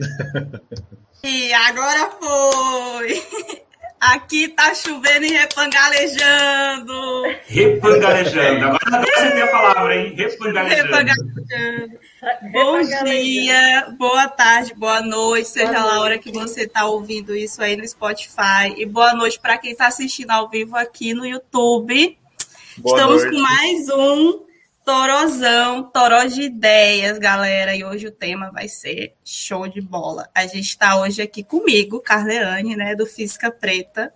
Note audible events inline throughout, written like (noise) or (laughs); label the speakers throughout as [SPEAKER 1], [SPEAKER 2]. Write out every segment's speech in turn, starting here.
[SPEAKER 1] (laughs) E...
[SPEAKER 2] agora foi! (laughs) Aqui tá chovendo e repangalejando.
[SPEAKER 3] Repangalejando. Agora você tem a palavra, hein? Repangalejando. repangalejando.
[SPEAKER 2] Bom dia, boa tarde, boa noite, seja boa lá a hora que você está ouvindo isso aí no Spotify. E boa noite para quem está assistindo ao vivo aqui no YouTube. Boa Estamos noite. com mais um Torozão, Toró de Ideias, galera. E hoje o tema vai ser show de bola. A gente está hoje aqui comigo, Carleane, né, do Física Preta.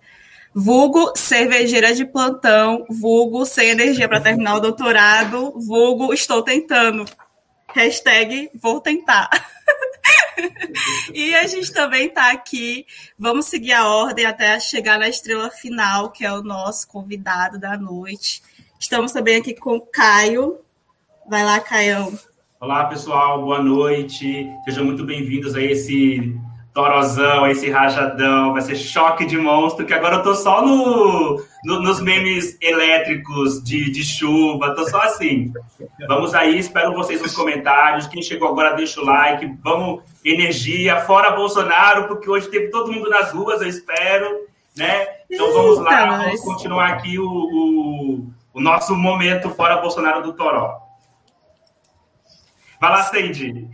[SPEAKER 2] Vulgo cervejeira de plantão, vulgo sem energia para terminar o doutorado, vulgo estou tentando. Hashtag vou tentar. (laughs) e a gente também está aqui. Vamos seguir a ordem até chegar na estrela final, que é o nosso convidado da noite. Estamos também aqui com o Caio. Vai lá, Caio.
[SPEAKER 3] Olá, pessoal. Boa noite. Sejam muito bem-vindos a esse torozão, esse rajadão, vai ser choque de monstro, que agora eu tô só no, no nos memes elétricos de, de chuva, tô só assim. Vamos aí, espero vocês nos comentários. Quem chegou agora, deixa o like. Vamos, energia, fora Bolsonaro, porque hoje teve todo mundo nas ruas, eu espero, né? Então vamos lá, vamos continuar aqui o, o, o nosso momento fora Bolsonaro do Toró. Vai lá, Sandy.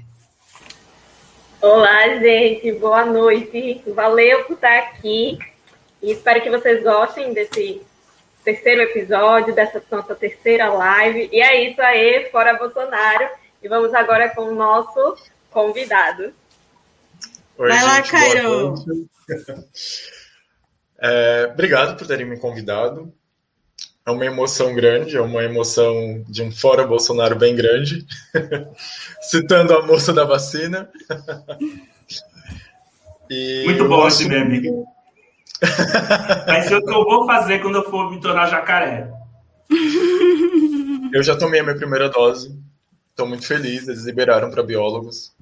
[SPEAKER 4] Olá, gente, boa noite. Valeu por estar aqui e espero que vocês gostem desse terceiro episódio, dessa nossa terceira live. E é isso aí, fora Bolsonaro. E vamos agora com o nosso convidado.
[SPEAKER 2] Oi, Vai lá, Cairo. (laughs)
[SPEAKER 1] É, obrigado por terem me convidado. É uma emoção grande, é uma emoção de um fora Bolsonaro bem grande, (laughs) citando a moça da vacina.
[SPEAKER 3] e Muito bom esse meme. Vai ser o que eu vou fazer quando eu for me tornar jacaré. (laughs)
[SPEAKER 1] Eu já tomei a minha primeira dose. Estou muito feliz, eles liberaram para biólogos.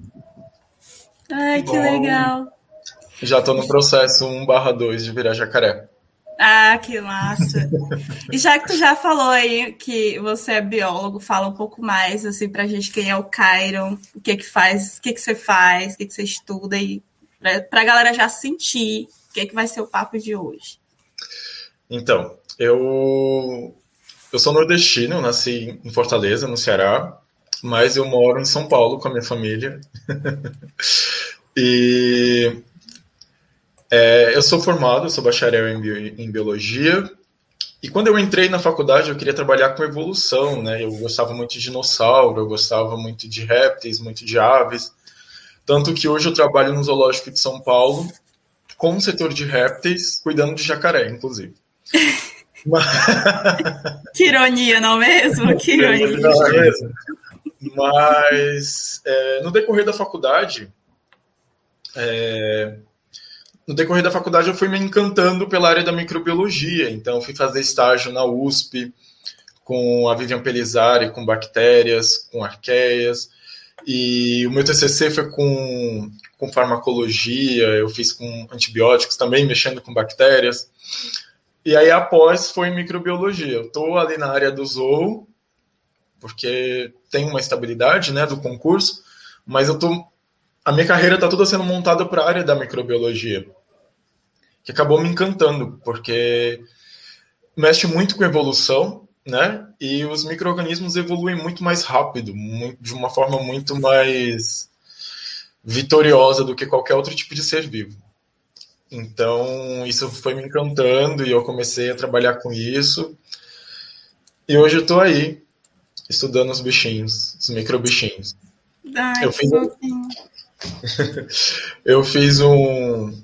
[SPEAKER 2] Ai, que bom. legal.
[SPEAKER 1] Já estou no processo 1/2 de virar jacaré.
[SPEAKER 2] Ah, que massa. e já que tu já falou aí que você é biólogo, fala um pouco mais assim pra gente quem é o Cairon, o que que faz, o que que você faz, o que que você estuda e pra, pra galera já sentir o que que vai ser o papo de hoje.
[SPEAKER 1] Então, eu eu sou nordestino, nasci em Fortaleza, no Ceará, mas eu moro em São Paulo com a minha família. (laughs) e é, eu sou formado, sou bacharel em, bio, em, biologia. E quando eu entrei na faculdade, eu queria trabalhar com evolução, né? Eu gostava muito de dinossauro, eu gostava muito de répteis, muito de aves. Tanto que hoje eu trabalho no Zoológico de São Paulo, com o setor de répteis, cuidando de jacaré, inclusive.
[SPEAKER 2] Mas... que ironia, não mesmo? Que ironia. Não é mesmo?
[SPEAKER 1] Mas é, no decorrer da faculdade, é, no decorrer da faculdade eu fui me encantando pela área da microbiologia, então fui fazer estágio na USP com a Vivian Pelizari, com bactérias, com arqueias, e o meu TCC foi com, com farmacologia, eu fiz com antibióticos também, mexendo com bactérias, e aí após foi microbiologia. Eu estou ali na área do zoo, porque tem uma estabilidade né, do concurso, mas eu tô, a minha carreira está toda sendo montada para a área da microbiologia que acabou me encantando, porque mexe muito com evolução, né? E os micro-organismos evoluem muito mais rápido, de uma forma muito mais vitoriosa do que qualquer outro tipo de ser vivo. Então, isso foi me encantando e eu comecei a trabalhar com isso. E hoje eu estou aí, estudando os bichinhos, os microbichinhos.
[SPEAKER 2] Ai, eu fiz, (laughs)
[SPEAKER 1] eu fiz um,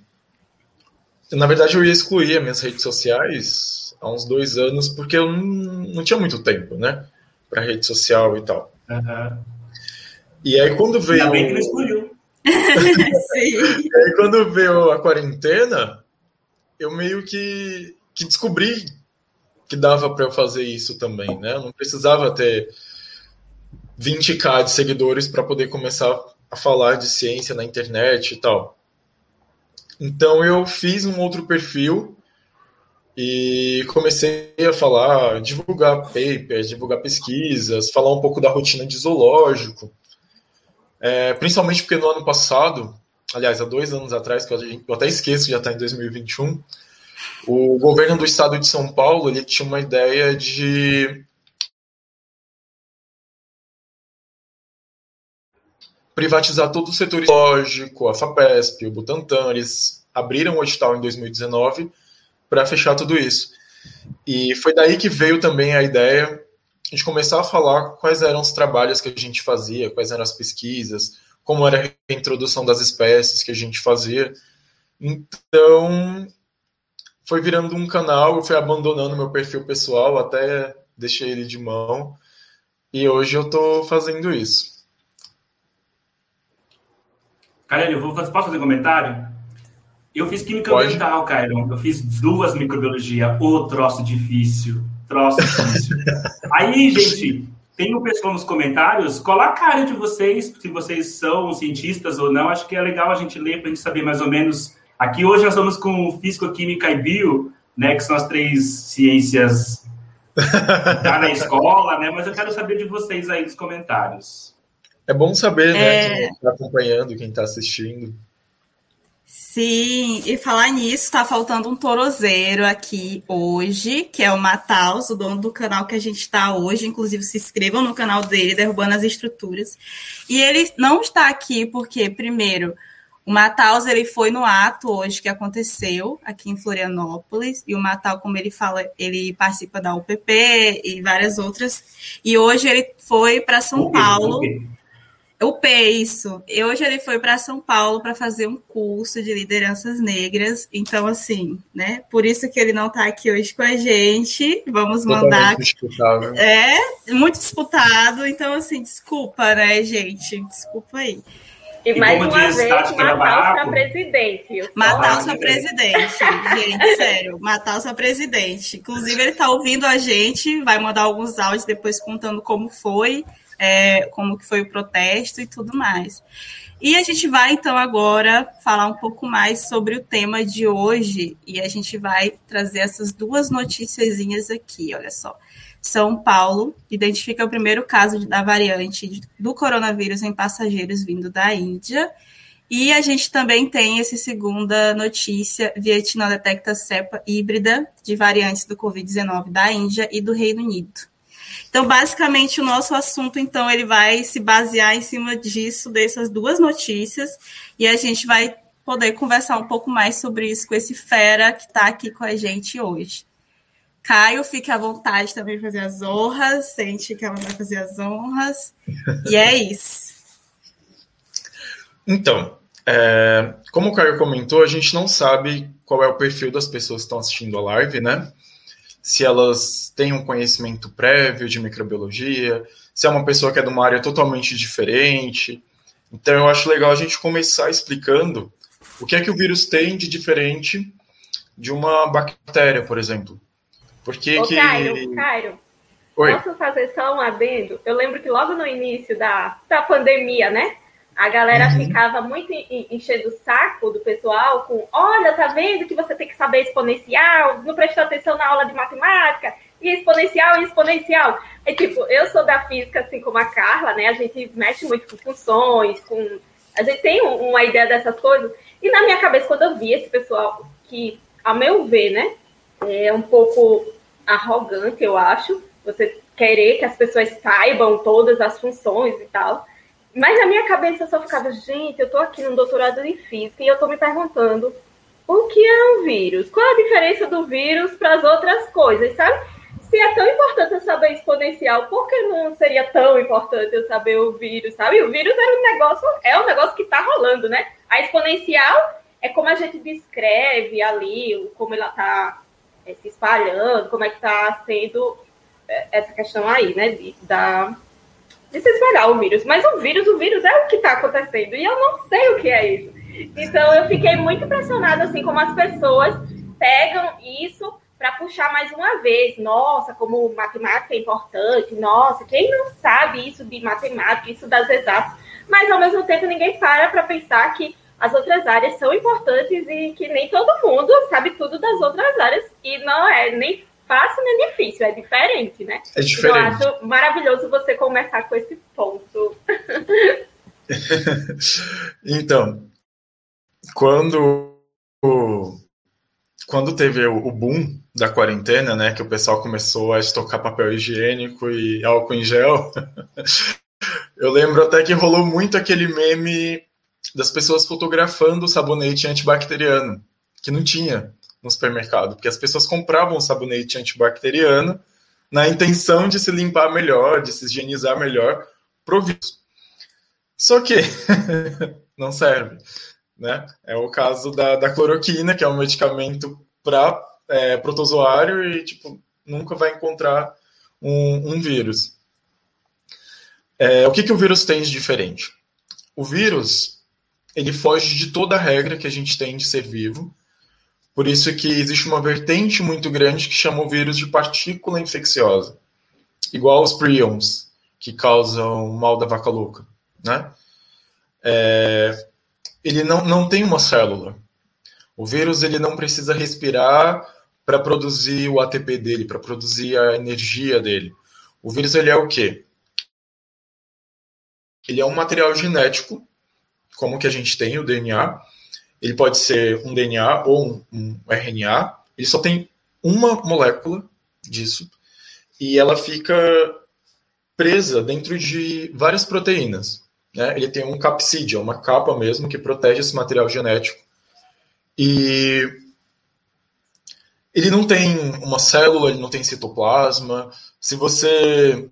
[SPEAKER 1] na verdade, eu ia excluir as minhas redes sociais há uns dois anos, porque eu não, não tinha muito tempo, né? Para rede social e tal. Uhum. E aí, quando veio. Ainda
[SPEAKER 3] bem que não excluiu. (laughs)
[SPEAKER 1] Sim. (laughs) E aí, quando veio a quarentena, eu meio que, que descobri que dava para eu fazer isso também, né? Eu não precisava ter 20k de seguidores para poder começar a falar de ciência na internet e tal. Então eu fiz um outro perfil e comecei a falar, divulgar papers, divulgar pesquisas, falar um pouco da rotina de zoológico. É, principalmente porque no ano passado, aliás, há dois anos atrás, que eu até esqueço, já está em 2021, o governo do estado de São Paulo ele tinha uma ideia de privatizar todo o setor zoológico, a FAPESP, o Butantan, eles abriram o edital em 2019 para fechar tudo isso. E foi daí que veio também a ideia de começar a falar quais eram os trabalhos que a gente fazia, quais eram as pesquisas, como era a introdução das espécies que a gente fazia. Então, foi virando um canal, eu fui abandonando meu perfil pessoal, até deixei ele de mão, e hoje eu estou fazendo isso.
[SPEAKER 3] Carelli, eu vou fazer, posso fazer um comentário? Eu fiz química Pode. ambiental, Cairo. Eu fiz duas microbiologia. Ô, troço difícil. Troço difícil. (laughs) Aí, gente, tem um pessoal nos comentários. Coloca a cara de vocês, se vocês são cientistas ou não. Acho que é legal a gente ler para a gente saber mais ou menos. Aqui hoje nós estamos com físico, química e bio, né? Que são as três ciências (laughs) tá na escola, né? Mas eu quero saber de vocês aí nos comentários.
[SPEAKER 1] É bom saber, né? É... Quem está acompanhando, quem está assistindo.
[SPEAKER 2] Sim, e falar nisso, tá faltando um torozeiro aqui hoje, que é o Mataus, o dono do canal que a gente está hoje. Inclusive, se inscrevam no canal dele, Derrubando as Estruturas. E ele não está aqui porque, primeiro, o Mataus ele foi no ato hoje que aconteceu aqui em Florianópolis, e o Matal, como ele fala, ele participa da UPP e várias outras. E hoje ele foi para São Paulo. O P, isso. E hoje ele foi para São Paulo para fazer um curso de lideranças negras. Então, assim, né? Por isso que ele não está aqui hoje com a gente. Vamos mandar. Disputado. É, muito disputado. Então, assim, desculpa, né, gente? Desculpa aí.
[SPEAKER 4] E, e mais uma vez, matar para presidente.
[SPEAKER 2] Matar para presidente, gente, (laughs) sério. Matar para presidente. Inclusive, ele está ouvindo a gente, vai mandar alguns áudios depois contando como foi é, como que foi o protesto e tudo mais. E a gente vai, então, agora falar um pouco mais sobre o tema de hoje, e a gente vai trazer essas duas noticiazinhas aqui, olha só. São Paulo identifica o primeiro caso da variante do coronavírus em passageiros vindo da Índia. E a gente também tem essa segunda notícia: Vietnã detecta cepa híbrida de variantes do Covid-19 da Índia e do Reino Unido. Então, basicamente, o nosso assunto, então, ele vai se basear em cima disso, dessas duas notícias, e a gente vai poder conversar um pouco mais sobre isso com esse fera que está aqui com a gente hoje. Caio, fique à vontade também fazer as honras, sente que ela vai fazer as honras, e é isso. (laughs)
[SPEAKER 1] Então, é, como o Caio comentou, a gente não sabe qual é o perfil das pessoas que estão assistindo a live, né? Se elas têm um conhecimento prévio de microbiologia, se é uma pessoa que é de uma área totalmente diferente. Então, eu acho legal a gente começar explicando o que é que o vírus tem de diferente de uma bactéria, por exemplo. Porque
[SPEAKER 4] Ô,
[SPEAKER 1] que...
[SPEAKER 4] Cairo, Cairo, Oi. posso fazer só um adendo? Eu lembro que logo no início da, da pandemia, né? A galera uhum. ficava muito enchendo o saco do pessoal com: olha, tá vendo que você tem que saber exponencial, não prestou atenção na aula de matemática, e exponencial e exponencial. É tipo, eu sou da física, assim como a Carla, né? A gente mexe muito com funções, com. A gente tem uma ideia dessas coisas. E na minha cabeça, quando eu vi esse pessoal, que, a meu ver, né, é um pouco arrogante, eu acho, você querer que as pessoas saibam todas as funções e tal. Mas na minha cabeça eu só ficava, gente, eu tô aqui no doutorado em física e eu tô me perguntando o que é um vírus? Qual a diferença do vírus para as outras coisas, sabe? Se é tão importante eu saber exponencial, por que não seria tão importante eu saber o vírus, sabe? O vírus era um negócio, é um negócio que tá rolando, né? A exponencial é como a gente descreve ali, como ela tá é, se espalhando, como é que tá sendo é, essa questão aí, né? Da de se o vírus. Mas o vírus, o vírus é o que está acontecendo. E eu não sei o que é isso. Então eu fiquei muito impressionada, assim, como as pessoas pegam isso para puxar mais uma vez. Nossa, como matemática é importante. Nossa, quem não sabe isso de matemática, isso das exatas. Mas ao mesmo tempo ninguém para para pensar que as outras áreas são importantes e que nem todo mundo sabe tudo das outras áreas e não é nem fácil nem difícil, é diferente, né?
[SPEAKER 1] É diferente.
[SPEAKER 4] Então, eu acho maravilhoso você começar com esse ponto. (laughs)
[SPEAKER 1] então, quando quando teve o boom da quarentena, né, que o pessoal começou a estocar papel higiênico e álcool em gel, (laughs) eu lembro até que rolou muito aquele meme das pessoas fotografando sabonete antibacteriano, que não tinha no supermercado, porque as pessoas compravam sabonete antibacteriano na intenção de se limpar melhor, de se higienizar melhor pro vírus. Só que (laughs) não serve. Né? É o caso da, da cloroquina, que é um medicamento para é, protozoário e tipo, nunca vai encontrar um, um vírus. É, o que, que o vírus tem de diferente? O vírus ele foge de toda a regra que a gente tem de ser vivo. Por isso que existe uma vertente muito grande que chama o vírus de partícula infecciosa, igual os prions, que causam mal da vaca louca, né? É, ele não, não tem uma célula. O vírus ele não precisa respirar para produzir o ATP dele, para produzir a energia dele. O vírus ele é o quê? Ele é um material genético, como que a gente tem o DNA. Ele pode ser um DNA ou um, um RNA. Ele só tem uma molécula disso e ela fica presa dentro de várias proteínas. Né? Ele tem um capsídeo, uma capa mesmo, que protege esse material genético. E ele não tem uma célula, ele não tem citoplasma. Se você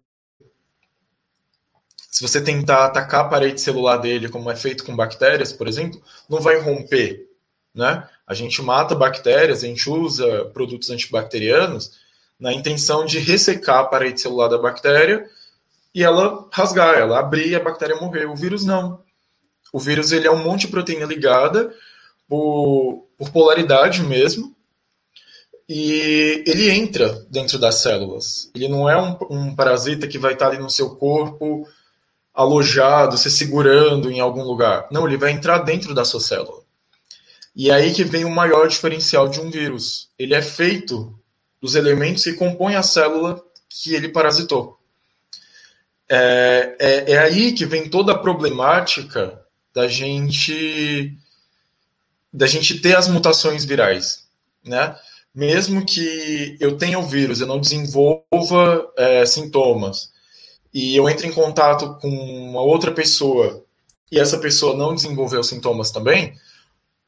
[SPEAKER 1] se você tentar atacar a parede celular dele, como é feito com bactérias, por exemplo, não vai romper, né? A gente mata bactérias, a gente usa produtos antibacterianos na intenção de ressecar a parede celular da bactéria e ela rasgar, ela abrir e a bactéria morrer. O vírus não. O vírus ele é um monte de proteína ligada por, por polaridade mesmo, e ele entra dentro das células. Ele não é um, um, parasita que vai estar ali no seu corpo, alojado, se segurando em algum lugar. Não, ele vai entrar dentro da sua célula. E é aí que vem o maior diferencial de um vírus. Ele é feito dos elementos que compõem a célula que ele parasitou. É, é, é aí que vem toda a problemática da gente da gente ter as mutações virais, né? Mesmo que eu tenha o vírus, eu não desenvolva é, sintomas e eu entre em contato com uma outra pessoa e essa pessoa não desenvolveu sintomas também,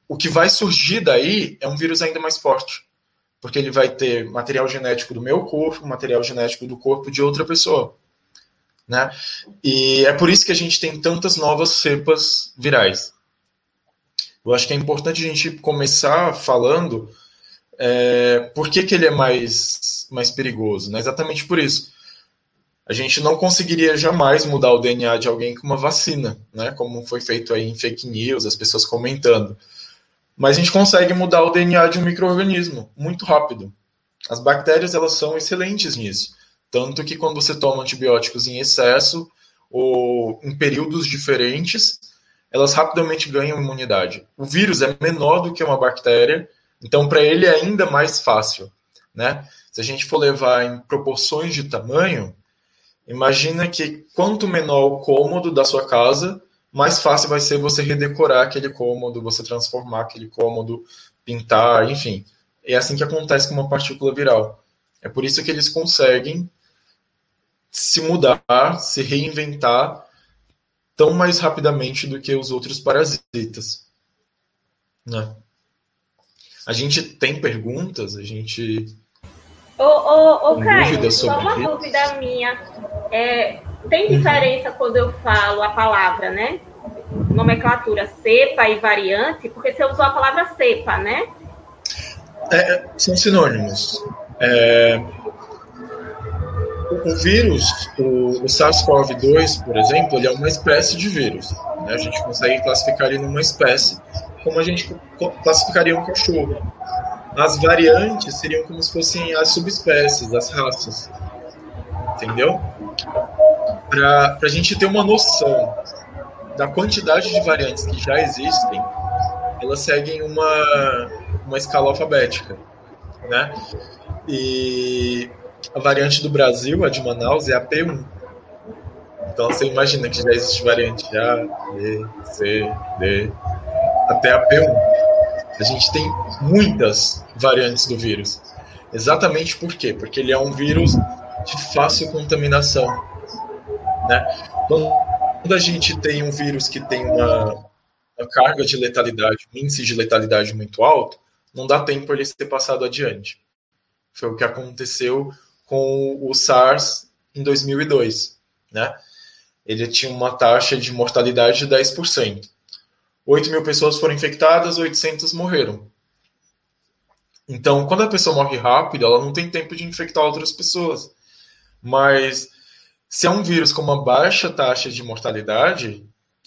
[SPEAKER 1] o que vai surgir daí é um vírus ainda mais forte, porque ele vai ter material genético do meu corpo, material genético do corpo de outra pessoa. Né? E é por isso que a gente tem tantas novas cepas virais. Eu acho que é importante a gente começar falando é, por que, que ele é mais, mais perigoso. Né? Exatamente por isso. A gente não conseguiria jamais mudar o DNA de alguém com uma vacina, né? como foi feito aí em fake news, as pessoas comentando. Mas a gente consegue mudar o DNA de um microorganismo muito rápido. As bactérias elas são excelentes nisso. Tanto que quando você toma antibióticos em excesso ou em períodos diferentes, elas rapidamente ganham imunidade. O vírus é menor do que uma bactéria, então para ele é ainda mais fácil, né? Se a gente for levar em proporções de tamanho, imagina que quanto menor o cômodo da sua casa, mais fácil vai ser você redecorar aquele cômodo, você transformar aquele cômodo, pintar, enfim. É assim que acontece com uma partícula viral. É por isso que eles conseguem se mudar, se reinventar tão mais rapidamente do que os outros parasitas. Né? A gente tem perguntas, a gente.
[SPEAKER 4] Ô, ô, ô Caio, só uma dúvida minha. É, tem diferença quando eu falo a palavra, né? Nomenclatura cepa e variante, porque você usou a palavra cepa, né?
[SPEAKER 1] É, são sinônimos. É, o vírus, o, o SARS-CoV-2, por exemplo, ele é uma espécie de vírus. Né? A gente consegue classificar ele numa espécie, como a gente classificaria um cachorro. As variantes seriam como se fossem as subespécies, as raças. Entendeu? Para a gente ter uma noção da quantidade de variantes que já existem, elas seguem uma, uma escala alfabética, né? E a variante do Brasil, a de Manaus, é a P1. Então você imagina que já existe variante A, B, C, D, até a P1. A gente tem muitas variantes do vírus. Exatamente por quê? Porque ele é um vírus de fácil contaminação. Né? Quando a gente tem um vírus que tem uma, uma carga de letalidade, um índice de letalidade muito alto, não dá tempo ele ser passado adiante. Foi o que aconteceu com o SARS em 2002. Né? Ele tinha uma taxa de mortalidade de 10%. 8 mil pessoas foram infectadas, 800 morreram. Então, quando a pessoa morre rápido, ela não tem tempo de infectar outras pessoas. Mas se é um vírus com uma baixa taxa de mortalidade,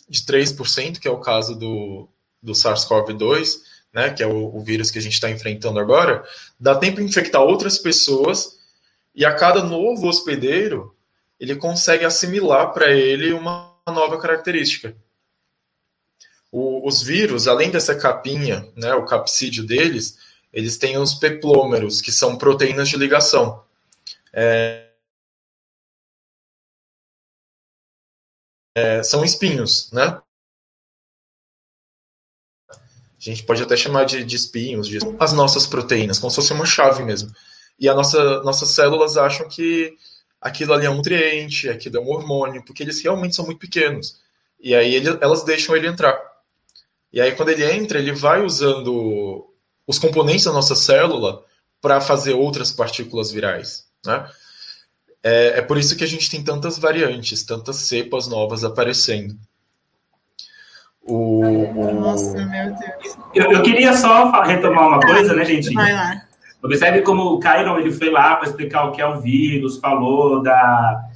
[SPEAKER 1] de 3%, que é o caso do, do SARS-CoV-2, né, que é o, o, vírus que a gente está enfrentando agora, dá tempo de infectar outras pessoas e a cada novo hospedeiro ele consegue assimilar para ele uma nova característica. O, os vírus, além dessa capinha, né, o capsídio deles, eles têm os peplômeros, que são proteínas de ligação. É, é, são espinhos, né? A gente pode até chamar de, de espinhos, de as nossas proteínas, como se fosse uma chave mesmo. E a nossa, nossas células acham que aquilo ali é um nutriente, aquilo é um hormônio, porque eles realmente são muito pequenos. E aí ele, elas deixam ele entrar. E aí, quando ele entra, ele vai usando os componentes da nossa célula para fazer outras partículas virais. Né? É, é, por isso que a gente tem tantas variantes, tantas cepas novas aparecendo.
[SPEAKER 2] O, Nossa, meu Deus.
[SPEAKER 3] Eu, eu queria só retomar uma coisa, né, gente?
[SPEAKER 2] Vai lá.
[SPEAKER 3] Observe como o Cairon ele foi lá para explicar o que é o vírus, falou da,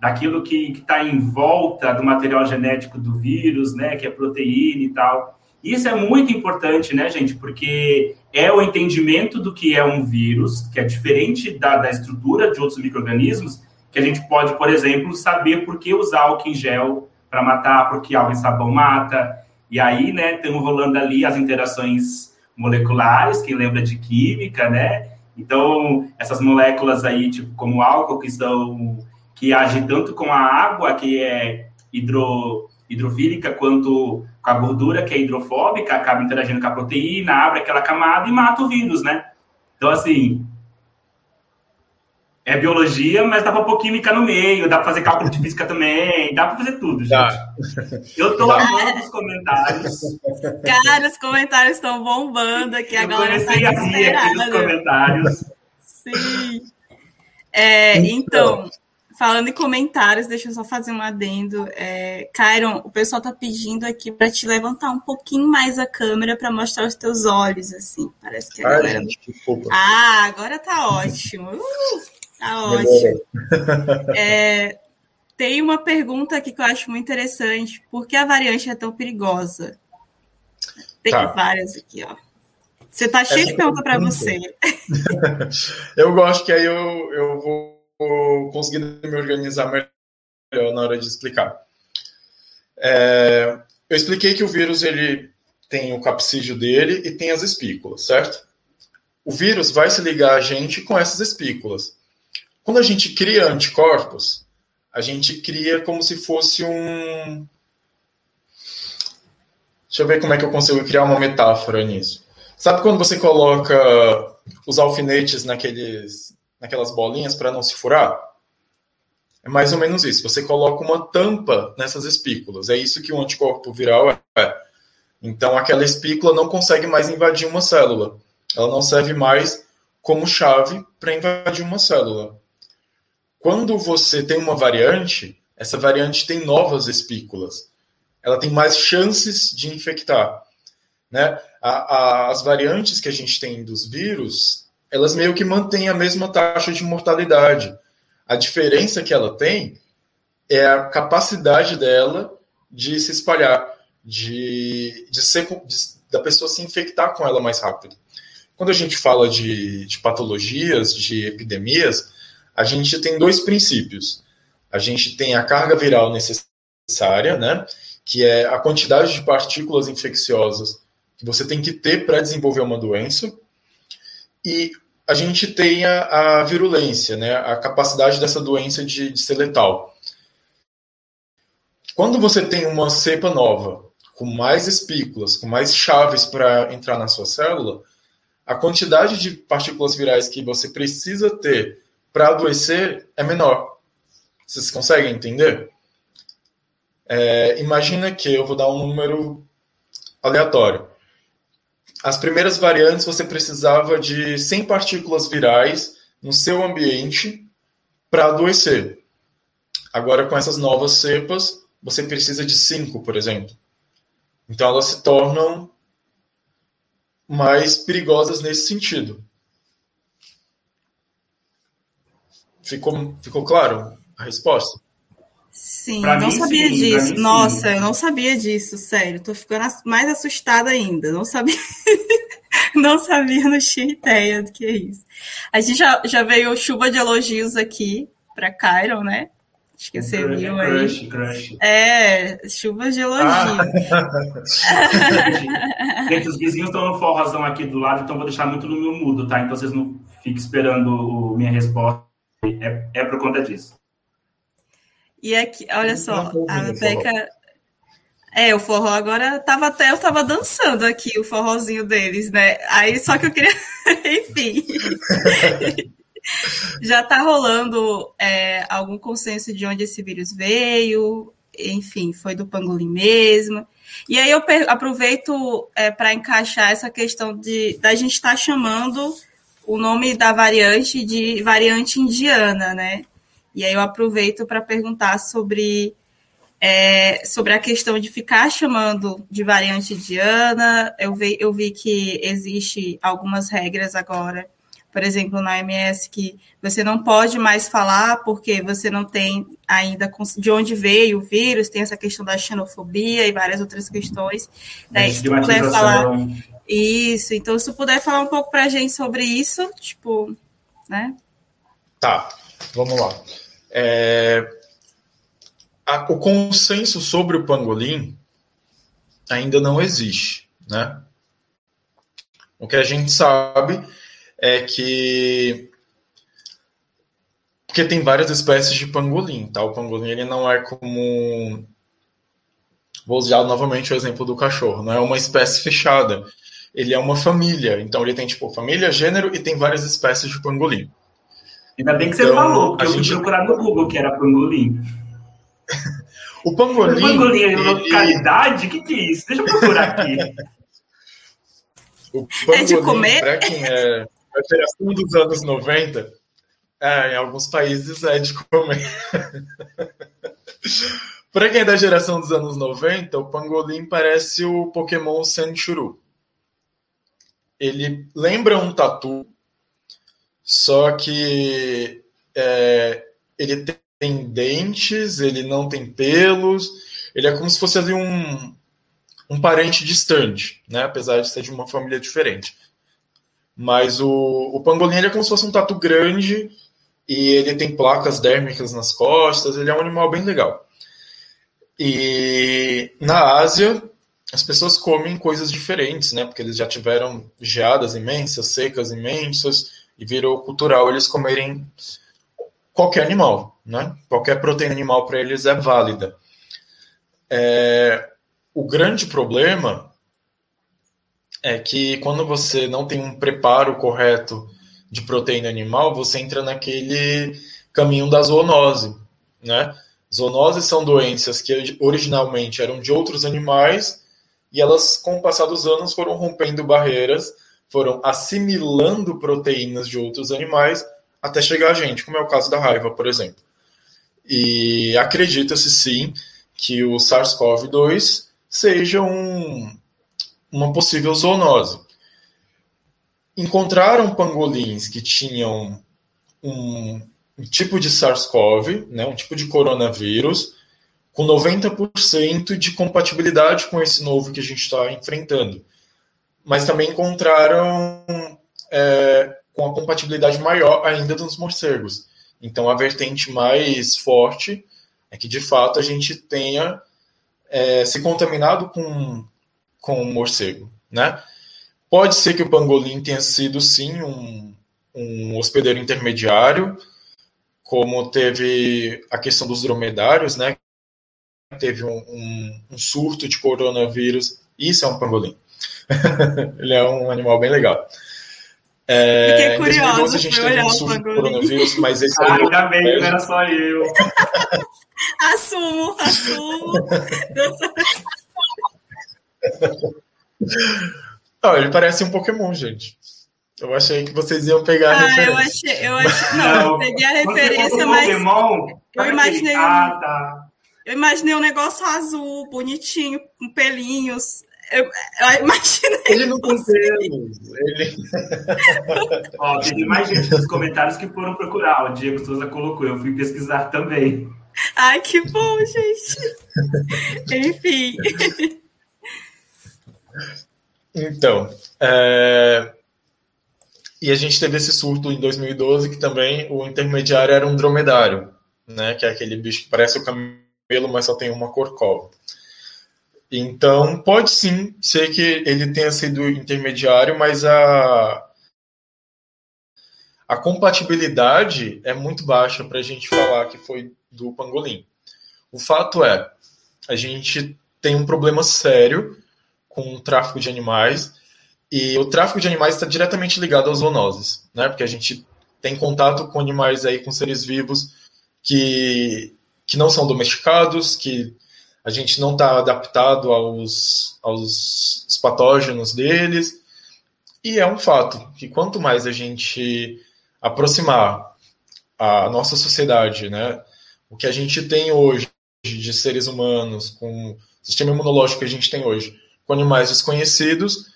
[SPEAKER 3] daquilo que está em volta do material genético do vírus, né, que é proteína e tal. Isso é muito importante, né, gente, porque é o entendimento do que é um vírus, que é diferente da, da estrutura de outros micro-organismos, que a gente pode, por exemplo, saber por que usar álcool em gel para matar, porque álcool em sabão mata. E aí, né, estamos rolando ali as interações moleculares, quem lembra de química, né? Então, essas moléculas aí, tipo, como álcool, que são que age tanto com a água, que é hidro, hidrofílica, quanto com a gordura, que é hidrofóbica, acaba interagindo com a proteína, abre aquela camada e mata o vírus, né? Então, assim, é biologia, mas dá pra pôr química no meio, dá pra fazer cálculo de física também, dá pra fazer tudo, gente. Dá. Eu tô amando os comentários.
[SPEAKER 2] Cara, os comentários estão bombando aqui, a galera tá
[SPEAKER 3] aqui nos comentários.
[SPEAKER 2] Sim. É, então, falando em comentários, deixa eu só fazer um adendo. É, Kyron, o pessoal tá pedindo aqui para te levantar um pouquinho mais a câmera para mostrar os teus olhos, assim. Parece que a galera... Ai, gente, ah, agora tá ótimo. Uh! Tá ótimo. É, tem uma pergunta aqui que eu acho muito interessante. Por que a variante é tão perigosa? Tem tá. várias aqui, ó. Você tá cheio Essa de pergunta para você. (laughs)
[SPEAKER 1] eu gosto que aí eu, eu vou conseguir me organizar melhor na hora de explicar. É, eu expliquei que o vírus ele tem o capsídeo dele e tem as espículas, certo? O vírus vai se ligar a gente com essas espículas. Quando a gente cria anticorpos, a gente cria como se fosse um. Deixa eu ver como é que eu consigo criar uma metáfora nisso. Sabe quando você coloca os alfinetes naqueles, naquelas bolinhas para não se furar? É mais ou menos isso. Você coloca uma tampa nessas espículas. É isso que o anticorpo viral é. Então, aquela espícula não consegue mais invadir uma célula. Ela não serve mais como chave para invadir uma célula. Quando você tem uma variante, essa variante tem novas espículas. Ela tem mais chances de infectar. Né? A, a, as variantes que a gente tem dos vírus, elas meio que mantêm a mesma taxa de mortalidade. A diferença que ela tem é a capacidade dela de se espalhar, de, de ser, de, da pessoa se infectar com ela mais rápido. Quando a gente fala de, de patologias, de epidemias, a gente tem dois princípios. A gente tem a carga viral necessária, né, que é a quantidade de partículas infecciosas você tem que ter para desenvolver uma doença, e a gente tem a, a, virulência, né, a capacidade dessa doença de, de ser letal. Quando você tem uma cepa nova, com mais espículas, com mais chaves para entrar na sua célula, a quantidade de partículas virais que você precisa ter para adoecer é menor. Vocês conseguem entender? É, imagina que eu vou dar um número aleatório. As primeiras variantes você precisava de 100 partículas virais no seu ambiente para adoecer. Agora, com essas novas cepas, você precisa de 5, por exemplo. Então, elas se tornam mais perigosas nesse sentido. Ficou, ficou claro a resposta?
[SPEAKER 2] Sim, pra não sabia sim, disso. Nossa, sim. eu não sabia disso, sério. Tô ficando mais assustada ainda. Não sabia. (laughs) não sabia, não tinha ideia do que é isso. A gente já, já veio chuva de elogios aqui para Kyron, né? Acho que você viu aí. Crush, crush. É, chuva de elogios.
[SPEAKER 3] Ah. (laughs) Gente, os vizinhos estão no forrozão aqui do lado, então vou deixar muito no meu mudo, tá? Então vocês não fiquem esperando minha resposta. É, é por conta disso.
[SPEAKER 2] E aqui, olha só, a Beca. É, o forró agora tava até eu tava dançando aqui o forrozinho deles, né? Aí só que eu queria, (laughs) enfim. (laughs) Já tá rolando é, algum consenso de onde esse vírus veio, enfim, foi do pangolim mesmo. E aí eu aproveito é, para encaixar essa questão de da gente estar tá chamando o nome da variante de variante indiana, né? E aí eu aproveito para perguntar sobre, é, sobre a questão de ficar chamando de variante indiana. Eu vi, eu vi que existe algumas regras agora, por exemplo, na OMS, que você não pode mais falar porque você não tem ainda de onde veio o vírus, tem essa questão da xenofobia e várias outras questões. Né? Se puder falar. Isso, então se puder falar um pouco para a gente sobre isso, tipo, né?
[SPEAKER 1] Tá, vamos lá. É, a, o consenso sobre o pangolim ainda não existe, né? O que a gente sabe é que porque tem várias espécies de pangolim, tá? O pangolim ele não é como vou usar novamente o exemplo do cachorro, não é uma espécie fechada. Ele é uma família, então ele tem tipo família, gênero e tem várias espécies de pangolim.
[SPEAKER 3] Ainda bem que você então, falou, porque eu gente... fui procurar no Google que era pangolim. (laughs)
[SPEAKER 1] o pangolim. O
[SPEAKER 3] pangolim é localidade? O que, que é isso? Deixa eu procurar aqui. (laughs)
[SPEAKER 1] o pangolim, é de comer? Pra quem é a geração dos anos 90, é, em alguns países é de comer. (laughs) Para quem é da geração dos anos 90, o pangolim parece o Pokémon Sandshrew. Ele lembra um tatu, só que é, ele tem dentes, ele não tem pelos, ele é como se fosse ali um, um parente distante, né? apesar de ser de uma família diferente. Mas o, o pangolim é como se fosse um tatu grande e ele tem placas dérmicas nas costas, ele é um animal bem legal. E na Ásia, as pessoas comem coisas diferentes, né? Porque eles já tiveram geadas imensas, secas imensas, e virou cultural eles comerem qualquer animal, né? Qualquer proteína animal para eles é válida. É, o grande problema é que quando você não tem um preparo correto de proteína animal, você entra naquele caminho da zoonose, né? Zoonoses são doenças que originalmente eram de outros animais e elas, com o passar dos anos, foram rompendo barreiras foram assimilando proteínas de outros animais até chegar a gente, como é o caso da raiva, por exemplo. E acredita-se sim que o SARS-CoV-2 seja um, uma possível zoonose. Encontraram pangolins que tinham um, um tipo de SARS-CoV, né, um tipo de coronavírus, com 90% de compatibilidade com esse novo que a gente está enfrentando mas também encontraram é, com a compatibilidade maior ainda dos morcegos. Então, a vertente mais forte é que, de fato, a gente tenha é, se contaminado com, com o morcego. né? Pode ser que o pangolim tenha sido, sim, um, um hospedeiro intermediário, como teve a questão dos dromedários, né? Teve um, um, um surto de coronavírus. Isso é um pangolim. (laughs) Ele é um animal bem legal.
[SPEAKER 2] É, Fiquei curiosa.
[SPEAKER 1] a gente teve um surto de coronavírus, mas esse
[SPEAKER 3] ah, ainda bem, não era só eu. (laughs)
[SPEAKER 2] assumo, assumo. (laughs)
[SPEAKER 1] Não, ele parece um Pokémon, gente. Eu achei que vocês iam pegar
[SPEAKER 2] ah,
[SPEAKER 1] a referência.
[SPEAKER 2] Eu achei, eu achei, não, eu peguei a referência, mas.
[SPEAKER 3] Pokémon,
[SPEAKER 2] eu imaginei. Ah, tá. Eu imaginei um negócio azul, bonitinho, com pelinhos. Eu, eu imaginei. (laughs)
[SPEAKER 1] Ele não pelos. Ele... (laughs)
[SPEAKER 3] Ó, teve mais gente nos comentários que foram procurar. O Diego Souza colocou, eu fui pesquisar também.
[SPEAKER 2] Ai, que bom, gente. Enfim.
[SPEAKER 1] Então, é... e a gente teve esse surto em 2012 que também o intermediário era um dromedário, né? Que é aquele bicho que parece o camelo, mas só tem uma corcova. Então, pode sim ser que ele tenha sido intermediário, mas a, a compatibilidade é muito baixa para a gente falar que foi do pangolim. O fato é, a gente tem um problema sério com o tráfico de animais, e o tráfico de animais está diretamente ligado às zoonoses, né? Porque a gente tem contato com animais aí, com seres vivos que, que não são domesticados, que a gente não está adaptado aos, aos patógenos deles. E é um fato que quanto mais a gente aproximar a nossa sociedade, né, o que a gente tem hoje de seres humanos, com o sistema imunológico que a gente tem hoje, com animais desconhecidos,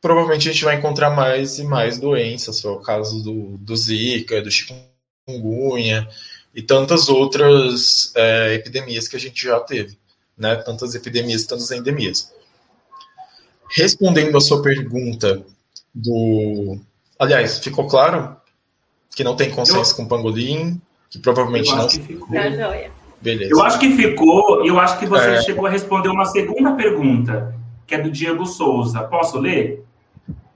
[SPEAKER 1] provavelmente a gente vai encontrar mais e mais doenças, foi o caso do, do Zika, do chikungunya e tantas outras é, epidemias que a gente já teve né, tantas epidemias, tantas endemias. Respondendo a sua pergunta do. Aliás, ficou claro que não tem consenso eu... com o pangolim, que provavelmente não. Que ficou.
[SPEAKER 4] Tá.
[SPEAKER 1] Beleza.
[SPEAKER 3] Eu acho que ficou, e eu acho que você é... chegou a responder uma segunda pergunta, que é do Diego Souza. Posso ler?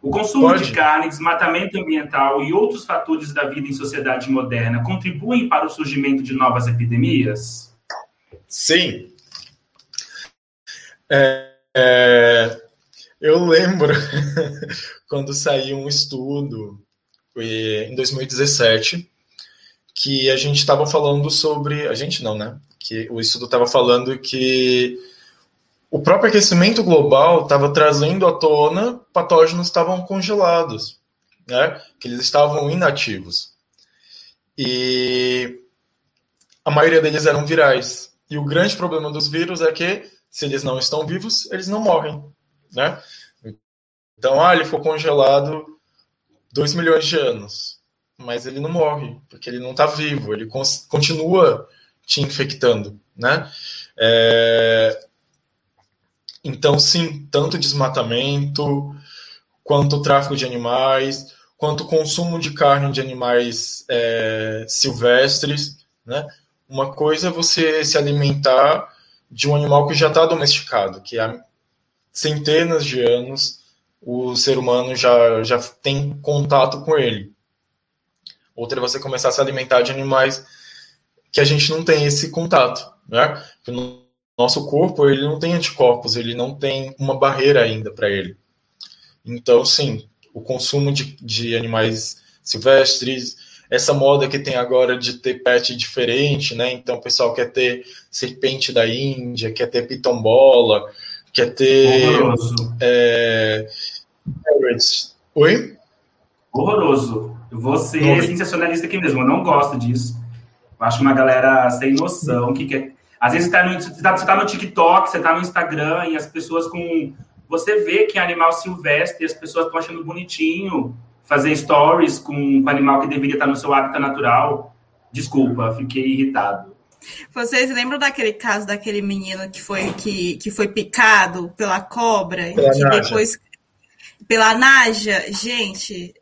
[SPEAKER 3] O consumo Pode. de carne, desmatamento ambiental e outros fatores da vida em sociedade moderna contribuem para o surgimento de novas epidemias?
[SPEAKER 1] Sim, é, é, eu lembro (laughs) quando saiu um estudo em 2017 que a gente estava falando sobre. A gente não, né? Que o estudo estava falando que o próprio aquecimento global estava trazendo à tona patógenos estavam congelados, né? Que eles estavam inativos. E a maioria deles eram virais. E o grande problema dos vírus é que se eles não estão vivos, eles não morrem, né? Então, ah, ele ficou congelado 2 milhões de anos, mas ele não morre, porque ele não está vivo, ele continua te infectando, né? É... Então, sim, tanto desmatamento, quanto o tráfico de animais, quanto o consumo de carne de animais é, silvestres, né? Uma coisa é você se alimentar de um animal que já está domesticado, que há centenas de anos o ser humano já, já tem contato com ele. Outra é você começar a se alimentar de animais que a gente não tem esse contato, né? o nosso corpo ele não tem anticorpos, ele não tem uma barreira ainda para ele. Então, sim, o consumo de, de animais silvestres, essa moda que tem agora de ter pet diferente, né? Então o pessoal quer ter serpente da Índia, quer ter pitombola, quer ter.
[SPEAKER 3] Horroroso.
[SPEAKER 1] É... Oi?
[SPEAKER 3] Horroroso. Eu vou ser Oi. sensacionalista aqui mesmo, eu não gosto disso. Eu acho uma galera sem noção que quer. Às vezes você está no, você tá, você tá no TikTok, você está no Instagram e as pessoas com. Você vê que é animal silvestre, as pessoas estão achando bonitinho fazer stories com, o animal que deveria estar no seu hábitat natural. Desculpa, fiquei irritado.
[SPEAKER 2] Vocês lembram daquele caso daquele menino que foi, que, que foi picado pela cobra?
[SPEAKER 1] Pela
[SPEAKER 2] que
[SPEAKER 1] naja.
[SPEAKER 2] depois. Pela Naja? Gente,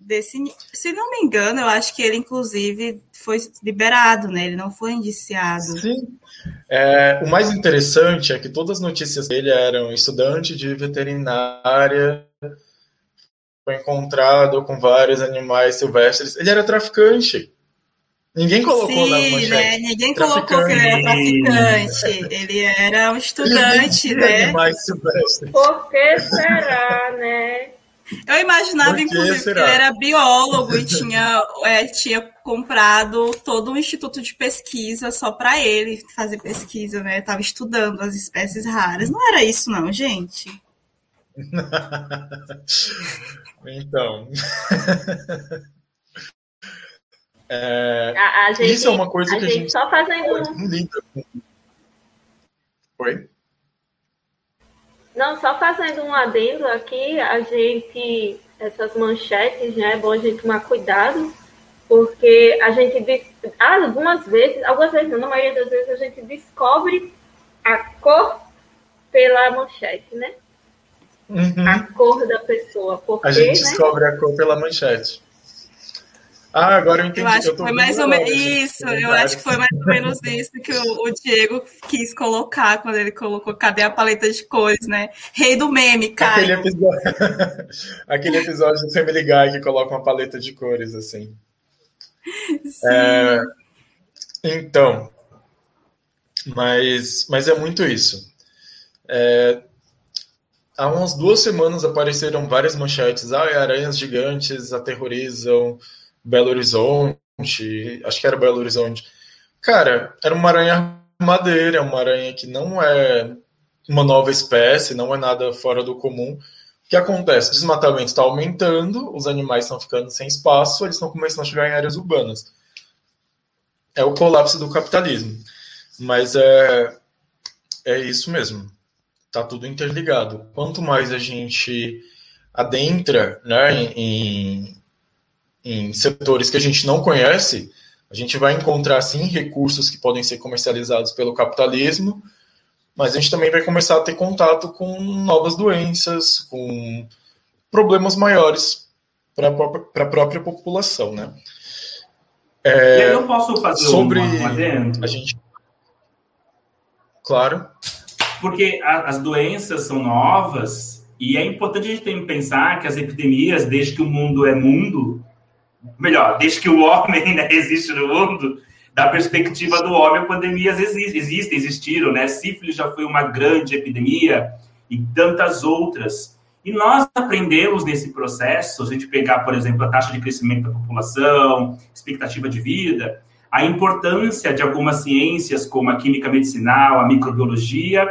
[SPEAKER 2] desse. Se não me engano, eu acho que ele, inclusive, foi liberado, né? Ele não foi indiciado.
[SPEAKER 1] Sim. É, o mais interessante é que todas as notícias dele eram estudante de veterinária foi encontrado com vários animais silvestres. Ele era traficante. Ninguém colocou Sim, na manchete.
[SPEAKER 2] Né? Ninguém colocou que ele era traficante. ele era um estudante, né?
[SPEAKER 1] Animais silvestres.
[SPEAKER 4] Por que será, né?
[SPEAKER 2] Eu imaginava, inclusive, será? que ele era biólogo e tinha, é, tinha comprado todo um instituto de pesquisa só para ele fazer pesquisa, né? Tava estudando as espécies raras. Não era isso, não, gente. (laughs)
[SPEAKER 1] então. (laughs) É, a, a gente, isso é uma coisa que gente a gente
[SPEAKER 4] só fazendo
[SPEAKER 1] Oi?
[SPEAKER 4] Não, só fazendo um adendo aqui, a gente, essas manchetes, né, é bom a gente tomar cuidado, porque a gente, algumas vezes, algumas vezes, não, na maioria das vezes, a gente descobre a cor pela manchete, né? Uhum. A cor da pessoa. Porque,
[SPEAKER 1] a gente
[SPEAKER 4] né?
[SPEAKER 1] descobre a cor pela manchete. Ah, agora eu entendi.
[SPEAKER 2] Eu acho que foi mais ou menos isso. Eu acho que foi mais ou menos isso que o, o, Diego quis colocar quando ele colocou cadê a paleta de cores, né? Rei do meme, cara.
[SPEAKER 1] Aquele episódio, (laughs) Aquele episódio do Family Guy que coloca uma paleta de cores assim.
[SPEAKER 2] Sim. É...
[SPEAKER 1] Então, mas, mas é muito isso. É... Há umas duas semanas apareceram várias manchetes. Ah, aranhas gigantes aterrorizam Belo Horizonte, acho que era Belo Horizonte. Cara, era uma aranha madeira, é uma aranha que não é uma nova espécie, não é nada fora do comum. O que acontece? O desmatamento está aumentando, os animais estão ficando sem espaço, eles estão começando a chegar em áreas urbanas. É o colapso do capitalismo. Mas é, é isso mesmo. Tá tudo interligado. Quanto mais a gente adentra né, em, em setores que a gente não conhece, a gente vai encontrar sim recursos que podem ser comercializados pelo capitalismo, mas a gente também vai começar a ter contato com novas doenças, com problemas maiores para a própria população, né?
[SPEAKER 3] É, eu posso fazer
[SPEAKER 1] sobre
[SPEAKER 3] uma,
[SPEAKER 1] a gente, claro,
[SPEAKER 3] porque a, as doenças são novas e é importante a gente pensar que as epidemias, desde que o mundo é mundo, melhor, desde que o homem ainda (laughs) existe no mundo, da perspectiva do homem, pandemias existem, existem, existiram, né? Sífilis já foi uma grande epidemia e tantas outras. E nós aprendemos nesse processo, a gente pegar, por exemplo, a taxa de crescimento da população, expectativa de vida, a importância de algumas ciências como a química medicinal, a microbiologia,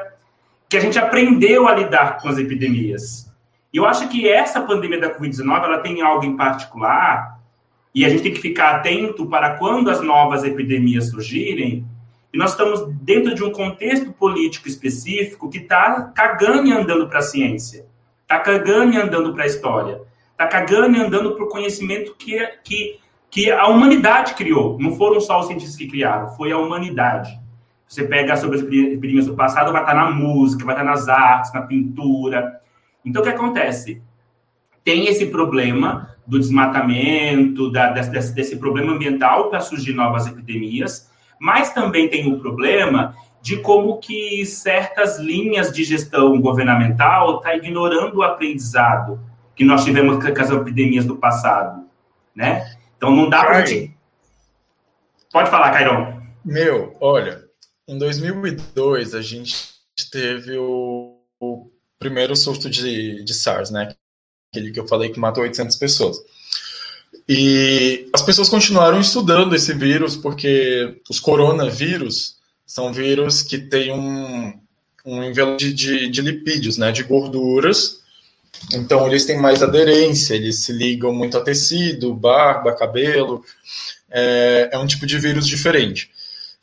[SPEAKER 3] que a gente aprendeu a lidar com as epidemias. E eu acho que essa pandemia da Covid-19, ela tem algo em particular e a gente tem que ficar atento para quando as novas epidemias surgirem. E nós estamos dentro de um contexto político específico que está cagando e andando para a ciência, está cagando e andando para a história, está cagando e andando para o conhecimento que, que, que a humanidade criou. Não foram só os cientistas que criaram, foi a humanidade. Você pega sobre as epidemias do passado, vai estar na música, vai estar nas artes, na pintura. Então, o que acontece? Tem esse problema do desmatamento, da, desse, desse problema ambiental para surgir novas epidemias, mas também tem o problema de como que certas linhas de gestão governamental estão tá ignorando o aprendizado que nós tivemos com as epidemias do passado, né? Então não dá para gente... Pode falar, Cairon.
[SPEAKER 1] Meu, olha, em 2002 a gente teve o, o primeiro surto de, de SARS, né? aquele que eu falei que matou 800 pessoas. E as pessoas continuaram estudando esse vírus porque os coronavírus são vírus que têm um, um envelope de, de lipídios, né, de gorduras. Então eles têm mais aderência, eles se ligam muito a tecido, barba, cabelo. É, é um tipo de vírus diferente.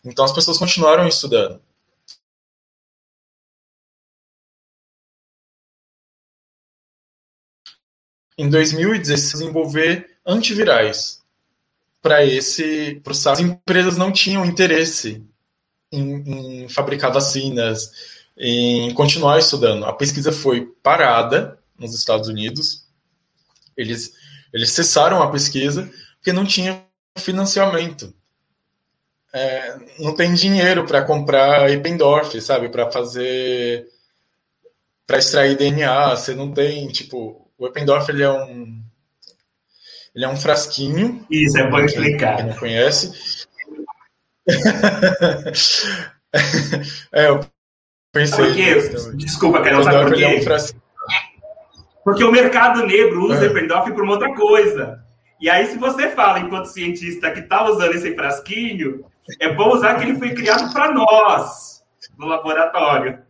[SPEAKER 1] Então as pessoas continuaram estudando. em 2016 desenvolver antivirais para esse processo. As empresas não tinham interesse em, em, fabricar vacinas, em continuar estudando. A pesquisa foi parada nos Estados Unidos. Eles Eles cessaram a pesquisa porque não tinha financiamento. É, não tem dinheiro para comprar Eppendorf, sabe? Para fazer. para extrair DNA. Você não tem. Tipo, o Eppendorf ele é um. Ele é um frasquinho.
[SPEAKER 3] Isso, é bom explicar.
[SPEAKER 1] Quem não conhece. (laughs) é, eu pensei.
[SPEAKER 3] Porque, desculpa, Carol, sabe por quê? É um frasquinho. Porque o mercado negro usa é. Eppendorf para outra coisa. E aí, se você fala, enquanto cientista, que está usando esse frasquinho, é bom usar que ele foi criado para nós, no laboratório.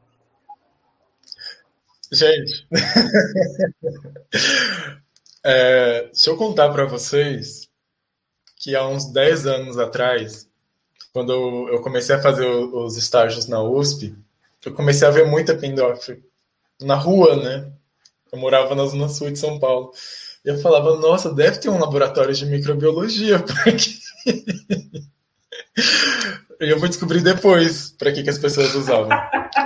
[SPEAKER 1] Gente, (laughs) é, se eu contar para vocês que há uns 10 anos atrás, quando eu comecei a fazer os estágios na USP, eu comecei a ver muita Pendorf na rua, né? Eu morava na Zona Sul de São Paulo. E eu falava, nossa, deve ter um laboratório de microbiologia, porque (laughs) (laughs) eu vou descobrir depois para que, que as pessoas usavam.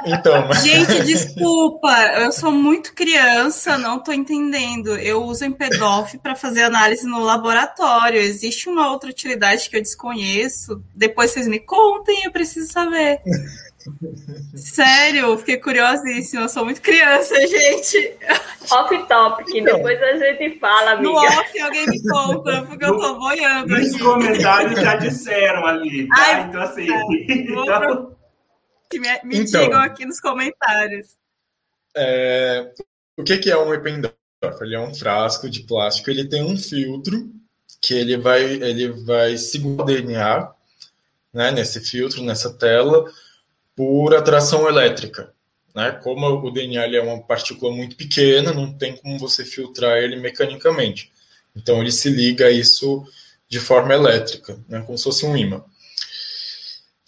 [SPEAKER 1] Então,
[SPEAKER 2] mas... (laughs) Gente, desculpa, eu sou muito criança, não estou entendendo. Eu uso Empedof para fazer análise no laboratório. Existe uma outra utilidade que eu desconheço? Depois vocês me contem, eu preciso saber. (laughs) Sério, fiquei curiosíssima. Eu sou muito criança, (laughs) gente.
[SPEAKER 4] Off topic, então, depois a gente fala, amiga.
[SPEAKER 2] No off alguém me conta, (laughs) porque eu tô boiando.
[SPEAKER 3] Nos aqui. comentários já disseram ali, tá? Ai, então, assim.
[SPEAKER 2] Então... Me, me então, digam aqui nos comentários.
[SPEAKER 1] É, o que, que é um Eppendorf? Ele é um frasco de plástico, ele tem um filtro que ele vai, ele vai segurar o DNA né, nesse filtro, nessa tela, por atração elétrica. Né? Como o DNA é uma partícula muito pequena, não tem como você filtrar ele mecanicamente. Então ele se liga a isso de forma elétrica, né? como se fosse um imã.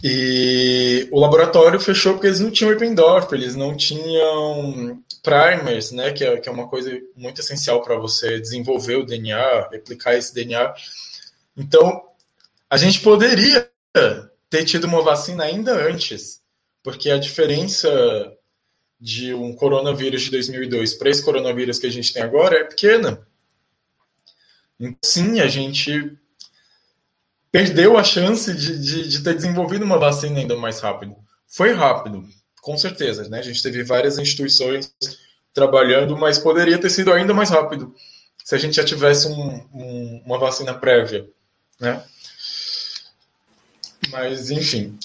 [SPEAKER 1] E o laboratório fechou porque eles não tinham Eppendorf, eles não tinham primers, né, que é, que é uma coisa muito essencial para você desenvolver o DNA, replicar esse DNA. Então, a gente poderia ter tido uma vacina ainda antes, porque a diferença de um coronavírus de 2002 para esse coronavírus que a gente tem agora é pequena. Então, sim, a gente perdeu a chance de, de, de, ter desenvolvido uma vacina ainda mais rápido. Foi rápido, com certeza, né? A gente teve várias instituições trabalhando, mas poderia ter sido ainda mais rápido se a gente já tivesse um, um, uma vacina prévia, né? Mas, enfim,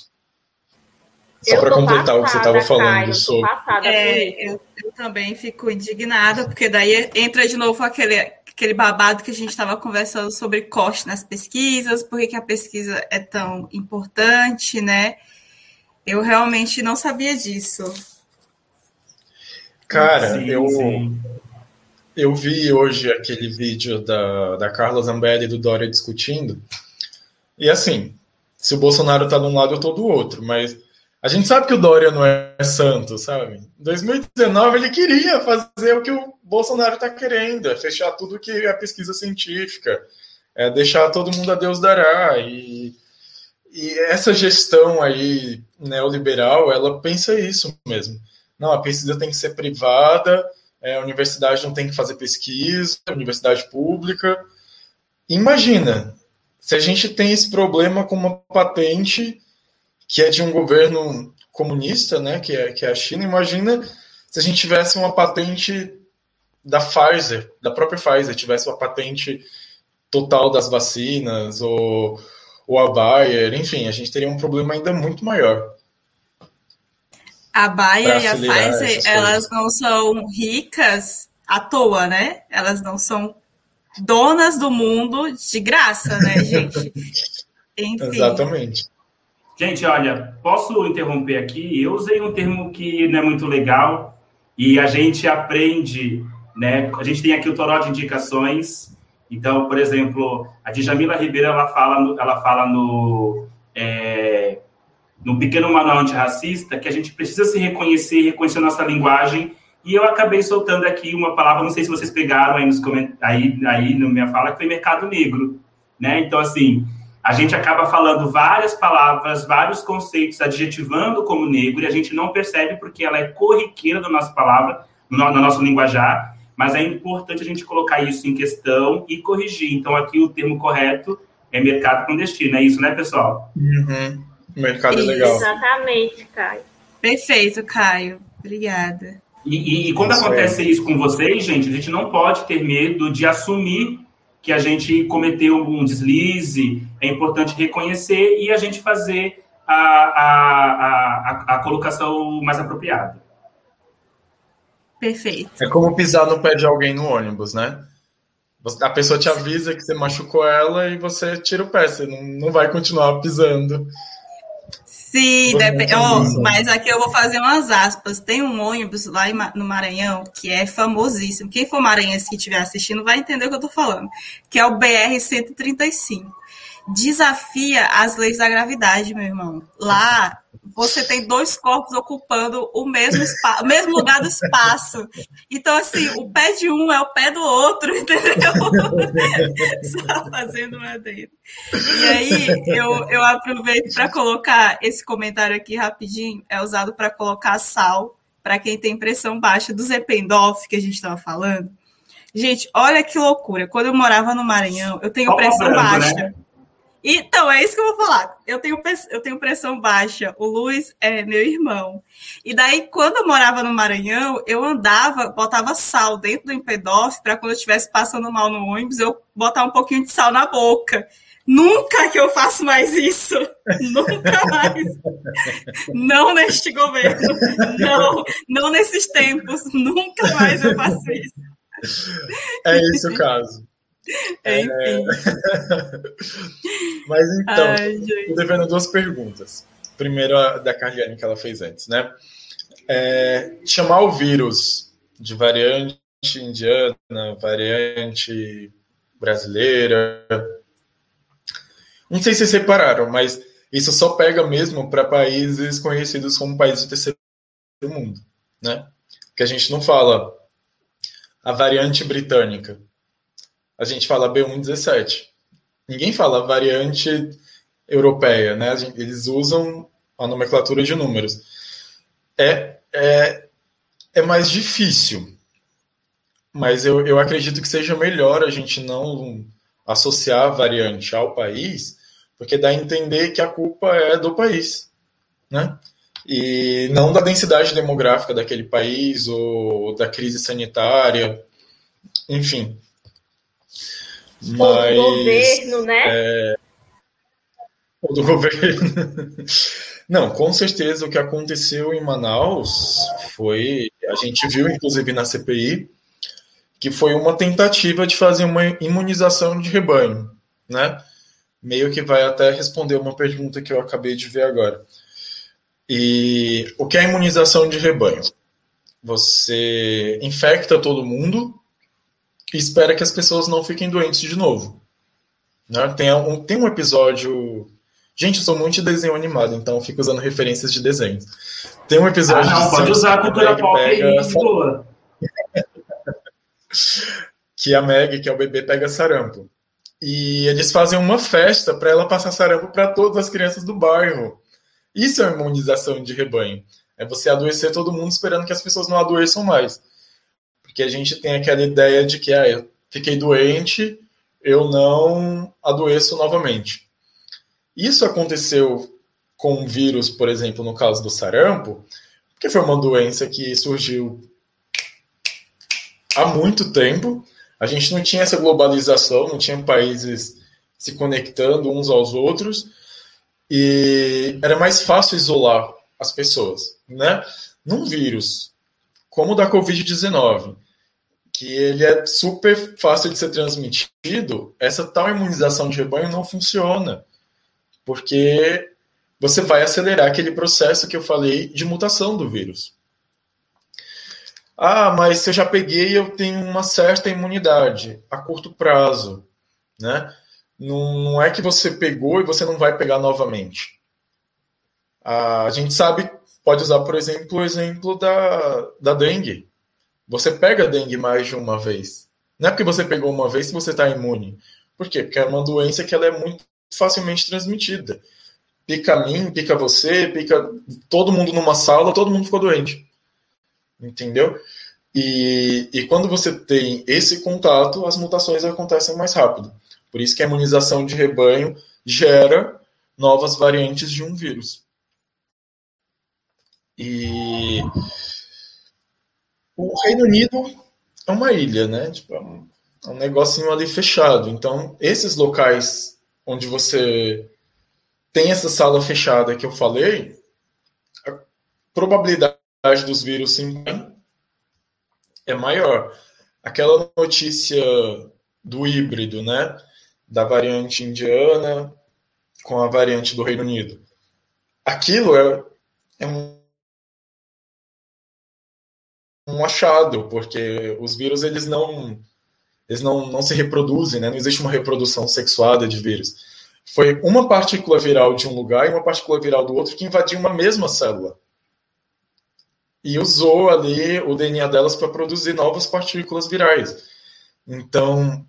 [SPEAKER 1] só para completar o que você estava falando sobre.
[SPEAKER 2] É, eu, eu, também fico indignada, porque daí entra de novo aquele, aquele babado que a gente estava conversando sobre corte nas pesquisas, por que a pesquisa é tão importante, né? Eu realmente não sabia disso.
[SPEAKER 1] Cara, sim, eu, sim. eu vi hoje aquele vídeo da, da Carla Zambelli e do Dória discutindo. E assim, se o Bolsonaro está de um lado, eu estou do outro, mas a gente sabe que o Dória não é santo, sabe? Em 2019 ele queria fazer o que o Bolsonaro está querendo, é fechar tudo que é pesquisa científica, é deixar todo mundo a Deus dará. E, e essa gestão aí neoliberal, ela pensa isso mesmo. Não, a pesquisa tem que ser privada, é, a universidade não tem que fazer pesquisa, a universidade pública. Imagina, se a gente tem esse problema com uma patente que é de um governo comunista, né, que é, que é a China. Imagina se a gente tivesse uma patente da Pfizer, da própria Pfizer, tivesse uma patente total das vacinas, ou, ou a Bayer, enfim, a gente teria um problema ainda muito maior.
[SPEAKER 2] A Bayer e a Pfizer, elas não são ricas à toa, né? Elas não são donas do mundo de graça, né, gente? (laughs)
[SPEAKER 1] Exatamente.
[SPEAKER 3] Gente, olha, posso interromper aqui? Eu usei um termo que não é muito legal e a gente aprende, né? A gente tem aqui o toró de indicações. Então, por exemplo, a Djamila Ribeiro, ela fala no, ela fala no, é, no pequeno manual antirracista que a gente precisa se reconhecer, reconhecer nossa linguagem. E eu acabei soltando aqui uma palavra, não sei se vocês pegaram aí, nos aí, aí na minha fala, que foi mercado negro, né? Então, assim, a gente acaba falando várias palavras, vários conceitos, adjetivando como negro, e a gente não percebe porque ela é corriqueira da nossa palavra, no, no nosso linguajar, mas é importante a gente colocar isso em questão e corrigir. Então, aqui o termo correto é mercado clandestino, é isso, né, pessoal?
[SPEAKER 1] Uhum. Mercado é legal.
[SPEAKER 4] Exatamente, Caio.
[SPEAKER 2] Perfeito, Caio. Obrigada.
[SPEAKER 3] E, e, e quando
[SPEAKER 1] Isso
[SPEAKER 3] acontece isso com vocês, gente, a gente não pode ter medo de assumir que a gente cometeu um deslize. É importante reconhecer e a gente fazer a, a, a, a, colocação mais apropriada.
[SPEAKER 2] Perfeito.
[SPEAKER 1] É como pisar no pé de alguém no ônibus, né? A pessoa te avisa que você machucou ela e você tira o pé, você não, não vai continuar pisando.
[SPEAKER 2] Sim,
[SPEAKER 1] pensa.
[SPEAKER 2] mas aqui eu vou fazer umas aspas. Tem um ônibus lá no Maranhão que é famosíssimo. Quem for maranhense que estiver assistindo vai entender o que eu tô falando. Que é o BR-135. Desafia as leis da gravidade, meu irmão. Lá você tem dois corpos ocupando o mesmo, espa- o mesmo lugar do espaço. Então, assim, o pé de um é o pé do outro, (laughs) entendeu? (laughs) Só fazendo uma adendo. E aí, eu, eu aproveito para colocar esse comentário aqui rapidinho. É usado para colocar sal para quem tem pressão baixa do Zependorf, que a gente estava falando. Gente, olha que loucura. Quando eu morava no Maranhão, eu tenho pressão
[SPEAKER 3] cobrando,
[SPEAKER 2] baixa.
[SPEAKER 3] né?
[SPEAKER 2] Então, é isso que eu vou falar. Eu tenho, eu tenho pressão baixa. O Luiz é meu irmão. E daí, quando eu morava no Maranhão, eu andava, botava sal dentro do empedof para quando eu estivesse passando mal no ônibus, eu botar um pouquinho de sal na boca. Nunca que eu faço mais isso. (laughs) Nunca mais. Não neste governo. Não, não nesses tempos. Nunca mais eu faço isso.
[SPEAKER 1] É esse o caso.
[SPEAKER 2] Enfim. (laughs)
[SPEAKER 1] Mas então,
[SPEAKER 2] Ai.
[SPEAKER 1] Estou devendo duas perguntas. Primeiro, a da Carliane, que ela fez antes, né? É, chamar o vírus de variante indiana, variante brasileira. Não sei se separaram, mas isso só pega mesmo para países conhecidos como países do terceiro mundo, né? Que a gente não fala a variante britânica. A gente fala B117. Ninguém fala variante europeia, né? Eles usam a nomenclatura de números. É, é, é mais difícil, mas eu, eu acredito que seja melhor a gente não associar a variante ao país, porque dá a entender que a culpa é do país, né? E não da densidade demográfica daquele país ou da crise sanitária, enfim. Mas
[SPEAKER 4] do governo, né?
[SPEAKER 1] ou do (laughs) governo. Não, com certeza o que aconteceu em Manaus foi, a gente viu inclusive na CPI, que foi uma tentativa de fazer uma imunização de rebanho, né? Meio que vai até responder uma pergunta que eu acabei de ver agora. E o que é imunização de rebanho? Você infecta todo mundo e espera que as pessoas não fiquem doentes de novo. Né? Tem, um, tem um episódio. Gente, eu sou muito de desenho animado, então fico usando referências de desenhos. Tem um
[SPEAKER 3] Ah,
[SPEAKER 1] episódio
[SPEAKER 3] não,
[SPEAKER 1] de
[SPEAKER 3] pode usar a cultura pop aí,
[SPEAKER 1] pega- (laughs) que a Meg, que é o bebê, pega sarampo. E eles fazem uma festa para ela passar sarampo para todas as crianças do bairro. Isso é uma imunização de rebanho. É você adoecer todo mundo esperando que as pessoas não adoeçam mais. Porque a gente tem aquela ideia de que ah, eu fiquei doente, eu não adoeço novamente. Isso aconteceu com o vírus, por exemplo, no caso do sarampo, porque foi uma doença que surgiu há muito tempo. A gente não tinha essa globalização, não tinha países se conectando uns aos outros e era mais fácil isolar as pessoas, né? Num vírus como o da Covid-19, que ele é super fácil de ser transmitido, essa tal imunização de rebanho não funciona, porque você vai acelerar aquele processo que eu falei de mutação do vírus. Ah, mas se eu já peguei, eu tenho uma certa imunidade a curto prazo, né? Não, é que você pegou e você não vai pegar novamente. Ah, a gente sabe, pode usar, por exemplo, o exemplo da, da dengue. Você pega dengue mais de uma vez. Não é porque você pegou uma vez que você está imune. Por quê? Porque é uma doença que ela é muito facilmente transmitida. Pica a mim, pica você, pica todo mundo numa sala, todo mundo ficou doente. Entendeu? E, e quando você tem esse contato, as mutações acontecem mais rápido. Por isso que a imunização de rebanho gera novas variantes de um vírus. E o Reino Unido é uma ilha, né? Tipo, é um, é um negocinho ali fechado. Então, esses locais onde você tem essa sala fechada que eu falei, a probabilidade dos vírus se é maior. Aquela notícia do híbrido, né? Da variante indiana com a variante do Reino Unido. Aquilo é, é um, um achado, porque os vírus eles não eles não, não se reproduzem, né? não existe uma reprodução sexuada de vírus. Foi uma partícula viral de um lugar e uma partícula viral do outro que invadiu uma mesma célula e usou ali o DNA delas para produzir novas partículas virais. Então,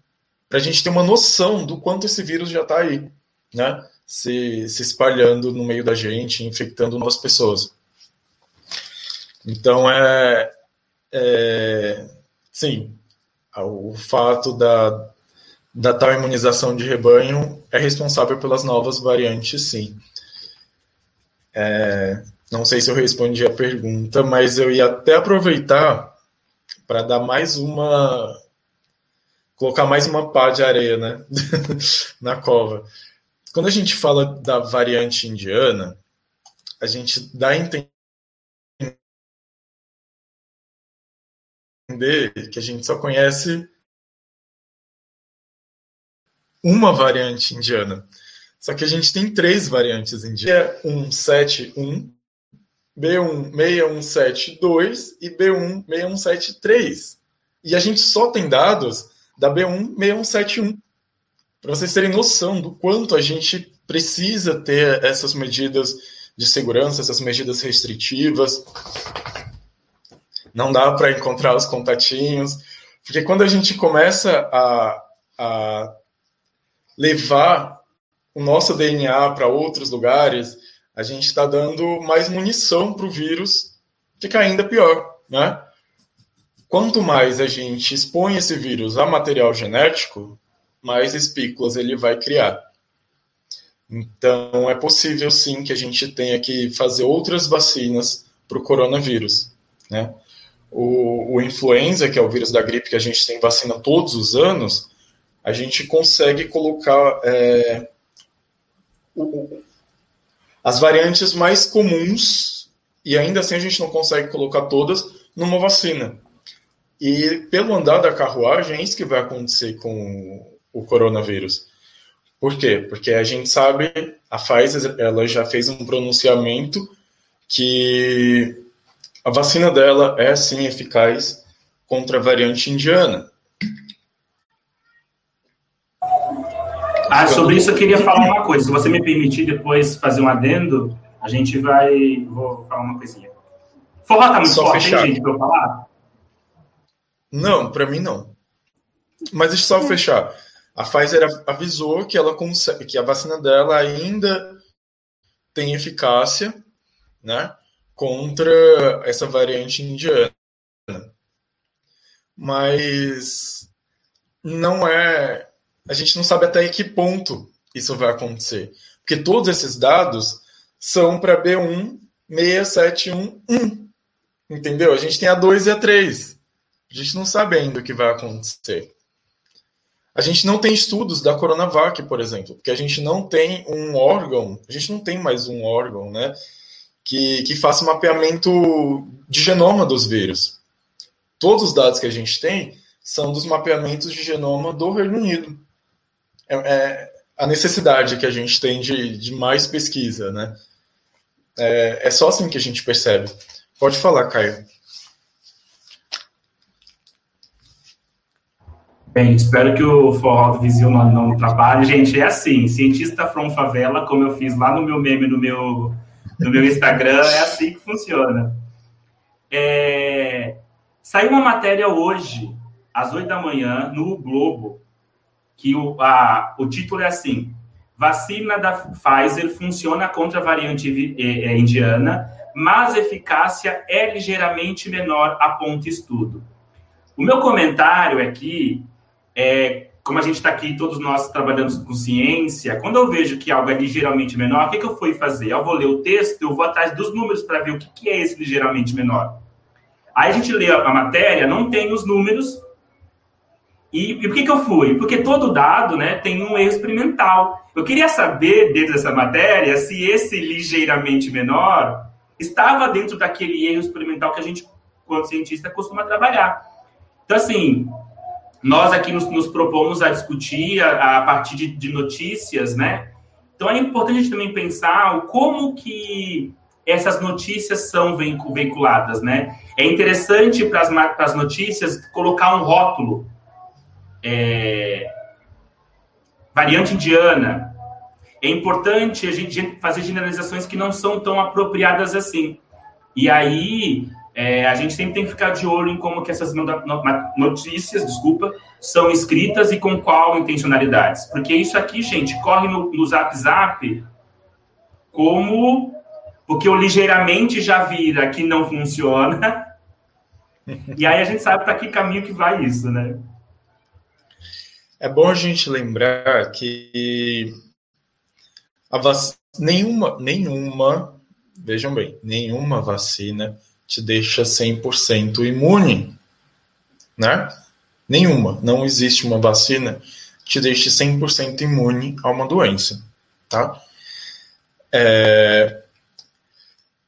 [SPEAKER 1] para a gente ter uma noção do quanto esse vírus já está aí, né? Se, se espalhando no meio da gente, infectando novas pessoas. Então, é, é sim, o fato da, da tal imunização de rebanho é responsável pelas novas variantes, sim. É, não sei se eu respondi a pergunta, mas eu ia até aproveitar para dar mais uma. colocar mais uma pá de areia né? (laughs) na cova. Quando a gente fala da variante indiana, a gente dá a entender que a gente só conhece uma variante indiana. Só que a gente tem três variantes indianas. 171, B16172 e B16173. E a gente só tem dados da B16171. Para vocês terem noção do quanto a gente precisa ter essas medidas de segurança, essas medidas restritivas. Não dá para encontrar os contatinhos, porque quando a gente começa a, a levar o nosso DNA para outros lugares, a gente está dando mais munição para o vírus, fica ainda pior, né? Quanto mais a gente expõe esse vírus a material genético, mais espículas ele vai criar. Então, é possível sim que a gente tenha que fazer outras vacinas para o coronavírus, né? O, o influenza, que é o vírus da gripe que a gente tem vacina todos os anos, a gente consegue colocar é, o, as variantes mais comuns, e ainda assim a gente não consegue colocar todas numa vacina. E pelo andar da carruagem, é isso que vai acontecer com o coronavírus. Por quê? Porque a gente sabe, a Pfizer ela já fez um pronunciamento que a vacina dela é sim eficaz contra a variante indiana.
[SPEAKER 3] Ah, sobre isso eu queria falar uma coisa. Se você me permitir depois fazer um adendo, a gente vai. Vou falar uma coisinha. Forró tá muito Só forte, fechar. gente, pra eu falar?
[SPEAKER 1] Não, para mim não. Mas deixa eu só fechar. A Pfizer avisou que ela consegue, que a vacina dela ainda tem eficácia, né, contra essa variante indiana. Mas não é a gente não sabe até que ponto isso vai acontecer. Porque todos esses dados são para B16711. Entendeu? A gente tem a 2 e a 3. A gente não sabe ainda o que vai acontecer. A gente não tem estudos da Coronavac, por exemplo, porque a gente não tem um órgão, a gente não tem mais um órgão, né, que, que faça mapeamento de genoma dos vírus. Todos os dados que a gente tem são dos mapeamentos de genoma do Reino Unido é, é a necessidade que a gente tem de, de mais pesquisa, né? É, é só assim que a gente percebe. Pode falar, Caio.
[SPEAKER 3] Bem, espero que o Forró do Vizinho não, não trabalhe. Gente, é assim, cientista from favela, como eu fiz lá no meu meme, no meu, no meu Instagram, é assim que funciona. É... Saiu uma matéria hoje, às oito da manhã, no Globo, que o, a, o título é assim: vacina da Pfizer funciona contra a variante indiana, mas eficácia é ligeiramente menor, aponta estudo. O meu comentário aqui é, como a gente está aqui, todos nós trabalhamos com ciência, quando eu vejo que algo é ligeiramente menor, o que, que eu fui fazer? Eu vou ler o texto, eu vou atrás dos números para ver o que, que é esse ligeiramente menor. Aí a gente lê a matéria, não tem os números. E, e por que, que eu fui? Porque todo dado né, tem um erro experimental. Eu queria saber, dentro dessa matéria, se esse ligeiramente menor estava dentro daquele erro experimental que a gente, quando cientista, costuma trabalhar. Então, assim, nós aqui nos, nos propomos a discutir a, a partir de, de, notícias, né? Então, é importante também pensar como que essas notícias são veiculadas, né? É interessante para as notícias colocar um rótulo. É, variante indiana. É importante a gente fazer generalizações que não são tão apropriadas assim. E aí é, a gente sempre tem que ficar de olho em como que essas notícias, desculpa, são escritas e com qual intencionalidades. Porque isso aqui, gente, corre no, no Zap Zap como... Porque o ligeiramente já vira que não funciona. e aí a gente sabe para que caminho que vai isso, né?
[SPEAKER 1] É bom a gente lembrar que a vac... nenhuma, nenhuma, vejam bem, nenhuma vacina te deixa 100% imune, né? Nenhuma. Não existe uma vacina que te deixe 100% imune a uma doença, tá? É...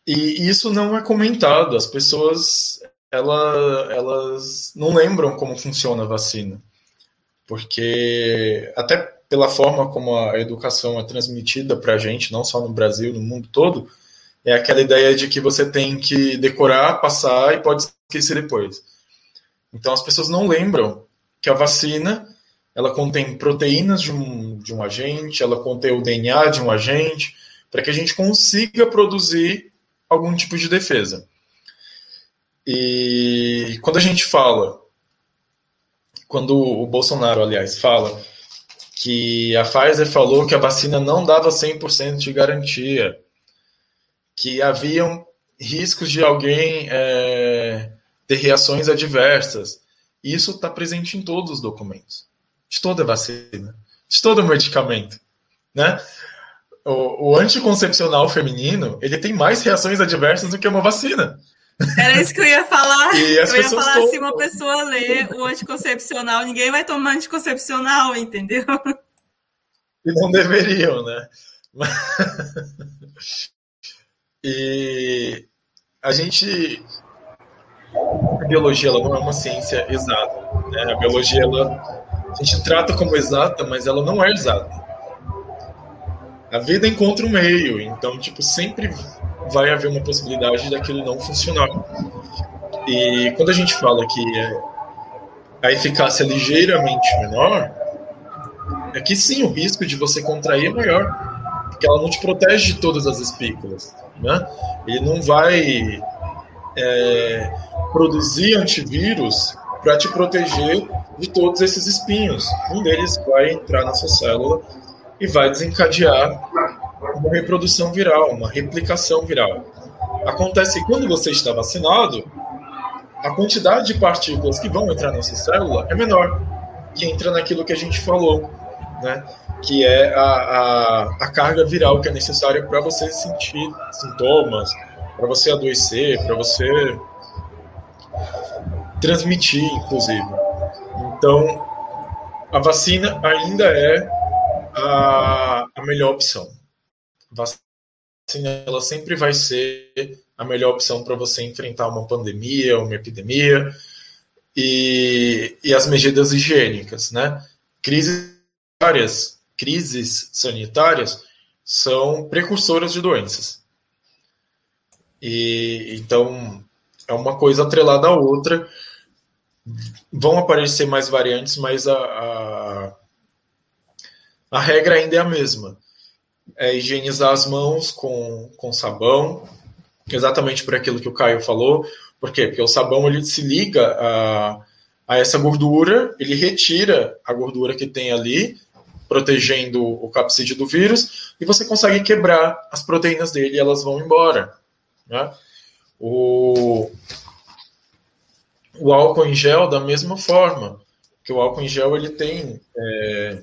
[SPEAKER 1] E isso não é comentado. As pessoas, ela, elas não lembram como funciona a vacina. Porque, até pela forma como a educação é transmitida para a gente, não só no Brasil, no mundo todo, é aquela ideia de que você tem que decorar, passar e pode esquecer depois. Então as pessoas não lembram que a vacina ela contém proteínas de um, de um agente, ela contém o DNA de um agente, para que a gente consiga produzir algum tipo de defesa. E quando a gente fala, quando o Bolsonaro, aliás, fala que a Pfizer falou que a vacina não dava 100% de garantia, que haviam riscos de alguém é, ter reações adversas. Isso está presente em todos os documentos, de toda vacina, de todo medicamento, né? O, o, anticoncepcional feminino ele tem mais reações adversas do que uma vacina.
[SPEAKER 2] Era isso que eu ia falar. (laughs) eu ia falar tomam... se uma pessoa lê o anticoncepcional, ninguém vai tomar anticoncepcional, entendeu?
[SPEAKER 1] E não deveriam, né? (laughs) E a gente. A biologia ela não é uma ciência exata. Né? A biologia ela, a gente trata como exata, mas ela não é exata. A vida encontra um meio, então tipo sempre vai haver uma possibilidade daquilo não funcionar. E quando a gente fala que a eficácia é ligeiramente menor, é que sim, o risco de você contrair é maior, porque ela não te protege de todas as espículas. Né? Ele não vai é, produzir antivírus para te proteger de todos esses espinhos. Um deles vai entrar na sua célula e vai desencadear uma reprodução viral, uma replicação viral. Acontece que quando você está vacinado, a quantidade de partículas que vão entrar na sua célula é menor, que entra naquilo que a gente falou, né? que é a, a, a carga viral que é necessária para você sentir sintomas, para você adoecer, para você transmitir, inclusive. Então, a vacina ainda é a, a melhor opção. A vacina ela sempre vai ser a melhor opção para você enfrentar uma pandemia, uma epidemia e, e as medidas higiênicas, né? Crises várias crises sanitárias são precursoras de doenças. E então é uma coisa atrelada à outra. Vão aparecer mais variantes, mas a, a, a regra ainda é a mesma. É higienizar as mãos com, com sabão, exatamente por aquilo que o Caio falou. Por quê? Porque o sabão ele se liga a, a essa gordura, ele retira a gordura que tem ali protegendo o capsídeo do vírus, e você consegue quebrar as proteínas dele e elas vão embora. Né? O, o álcool em gel da mesma forma, que o álcool em gel ele tem é,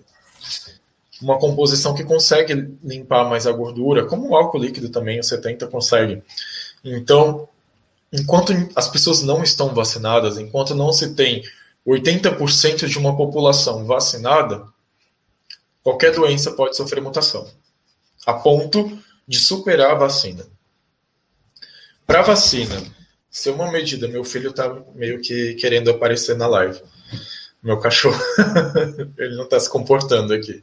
[SPEAKER 1] uma composição que consegue limpar mais a gordura, como o álcool líquido também, o 70 consegue. Então, enquanto as pessoas não estão vacinadas, enquanto não se tem 80% de uma população vacinada, qualquer doença pode sofrer mutação, a ponto de superar a vacina. Para vacina ser uma medida, meu filho está meio que querendo aparecer na live. Meu cachorro, (laughs) ele não está se comportando aqui.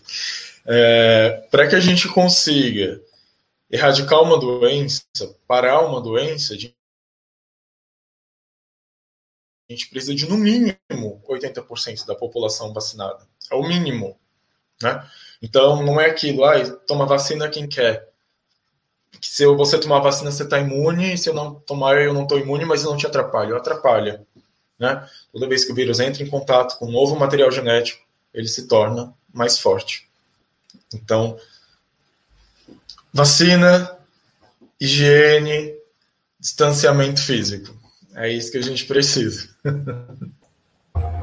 [SPEAKER 1] É, Para que a gente consiga erradicar uma doença, parar uma doença, a gente precisa de no mínimo 80% da população vacinada. É o mínimo. Né? Então não é aquilo, ah, toma vacina quem quer. Que se você tomar vacina você está imune, se eu não tomar eu não estou imune, mas eu não te atrapalho. Atrapalha. Né? Toda vez que o vírus entra em contato com um novo material genético, ele se torna mais forte. Então, vacina, higiene, distanciamento físico. É isso que a gente precisa. (laughs)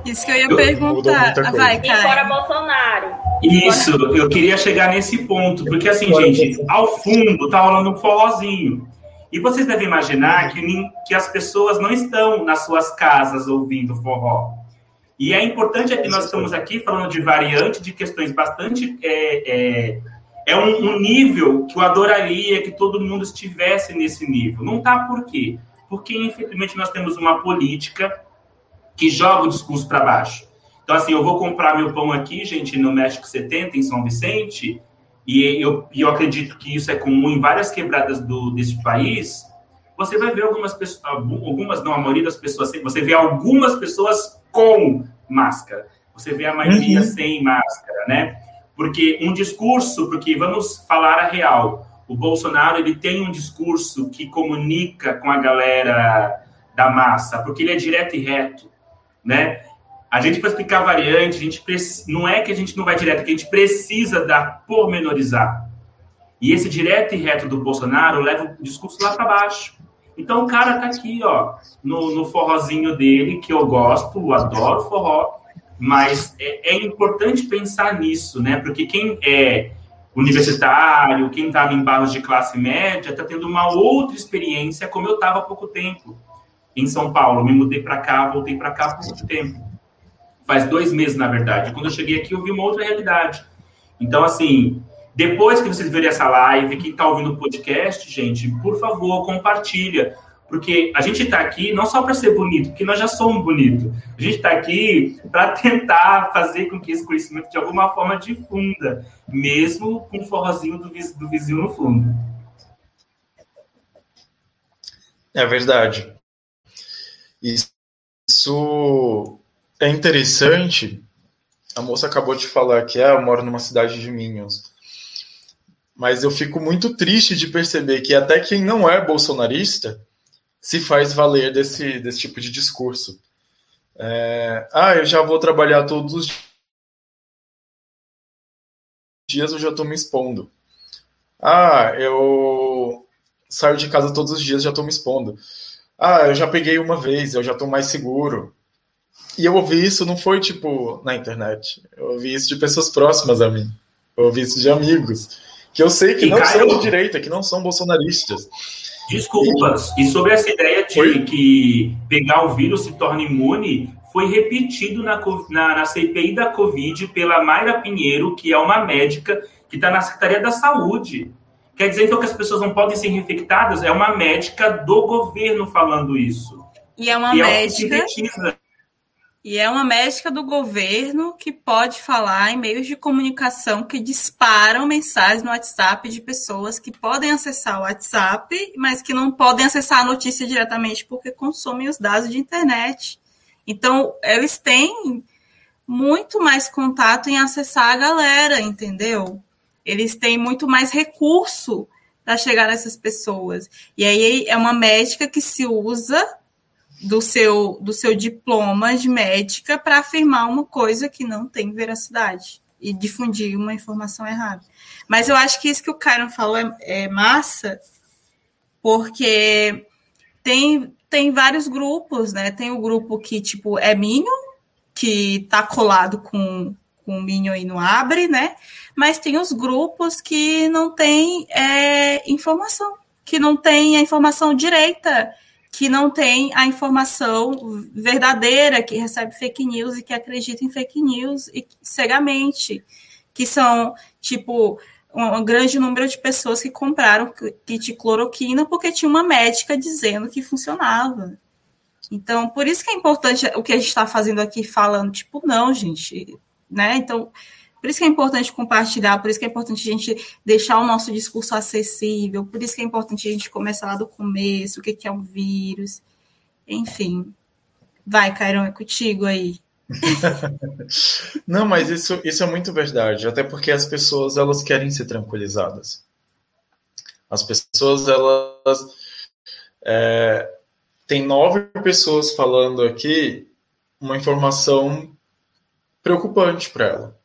[SPEAKER 2] Isso que eu ia perguntar. Vai,
[SPEAKER 4] cara. E fora Bolsonaro.
[SPEAKER 3] Isso, eu queria chegar nesse ponto, porque assim, gente, ao fundo tá rolando um forrozinho. E vocês devem imaginar que, que as pessoas não estão nas suas casas ouvindo forró. E é importante que nós estamos aqui falando de variante, de questões bastante. É, é, é um, um, nível que eu adoraria que todo mundo estivesse nesse nível. Não tá por quê? Porque, infelizmente, nós temos uma política que joga o discurso para baixo. Então, assim, eu vou comprar meu pão aqui, gente, no México 70, em São Vicente, e eu, eu acredito que isso é comum em várias quebradas do, desse país. Você vai ver algumas pessoas, algumas, não, a maioria das pessoas, você vê algumas pessoas com máscara, você vê a maioria uhum. sem máscara, né? Porque um discurso, porque vamos falar a real, o Bolsonaro ele tem um discurso que comunica com a galera da massa, porque ele é direto e reto, né? A gente, para explicar variante, a gente não é que a gente não vai direto, é que a gente precisa dar pormenorizar. E esse direto e reto do Bolsonaro leva o discurso lá para baixo. Então o cara tá aqui, ó, no, no forrozinho dele, que eu gosto, adoro forró, mas é, é importante pensar nisso, né? Porque quem é universitário, quem estava em barros de classe média, está tendo uma outra experiência, como eu estava há pouco tempo em São Paulo. Me mudei para cá, voltei para cá há pouco tempo faz dois meses, na verdade. Quando eu cheguei aqui, eu vi uma outra realidade. Então, assim, depois que vocês verem essa live, quem está ouvindo o podcast, gente, por favor, compartilha. Porque a gente está aqui não só para ser bonito, porque nós já somos bonitos. A gente está aqui para tentar fazer com que esse conhecimento de alguma forma difunda, mesmo com o forrozinho do, do vizinho no fundo.
[SPEAKER 1] É verdade. Isso é interessante. A moça acabou de falar que ah, eu moro numa cidade de Minions. Mas eu fico muito triste de perceber que até quem não é bolsonarista se faz valer desse, desse tipo de discurso. É, ah, eu já vou trabalhar todos os dias, eu já estou me expondo. Ah, eu saio de casa todos os dias, já estou me expondo. Ah, eu já peguei uma vez, eu já estou mais seguro. E eu ouvi isso, não foi tipo na internet. Eu ouvi isso de pessoas próximas a mim. Eu ouvi isso de amigos. Que eu sei que e não Caio, são de direita, que não são bolsonaristas.
[SPEAKER 3] Desculpas. E, e sobre essa ideia de foi? que pegar o vírus se torna imune, foi repetido na, na, na CPI da Covid pela Mayra Pinheiro, que é uma médica que está na Secretaria da Saúde. Quer dizer, então, que as pessoas não podem ser infectadas? É uma médica do governo falando isso.
[SPEAKER 2] E é uma e médica. É e é uma médica do governo que pode falar em meios de comunicação que disparam mensagens no WhatsApp de pessoas que podem acessar o WhatsApp, mas que não podem acessar a notícia diretamente porque consomem os dados de internet. Então, eles têm muito mais contato em acessar a galera, entendeu? Eles têm muito mais recurso para chegar nessas pessoas. E aí é uma médica que se usa do seu, do seu diploma de médica para afirmar uma coisa que não tem veracidade e difundir uma informação errada. Mas eu acho que isso que o Cairo falou é, é massa, porque tem tem vários grupos, né? Tem o grupo que, tipo, é Minion, que tá colado com, com o Minion e não abre, né? Mas tem os grupos que não tem é, informação, que não tem a informação direita, que não tem a informação verdadeira, que recebe fake news e que acredita em fake news e cegamente, que são, tipo, um grande número de pessoas que compraram kit cloroquina porque tinha uma médica dizendo que funcionava. Então, por isso que é importante o que a gente está fazendo aqui, falando, tipo, não, gente, né? Então, por isso que é importante compartilhar, por isso que é importante a gente deixar o nosso discurso acessível, por isso que é importante a gente começar lá do começo, o que é um vírus, enfim. Vai, Cairão, é contigo aí. (laughs)
[SPEAKER 1] Não, mas isso, isso é muito verdade, até porque as pessoas elas querem ser tranquilizadas. As pessoas elas é, tem nove pessoas falando aqui uma informação preocupante para ela.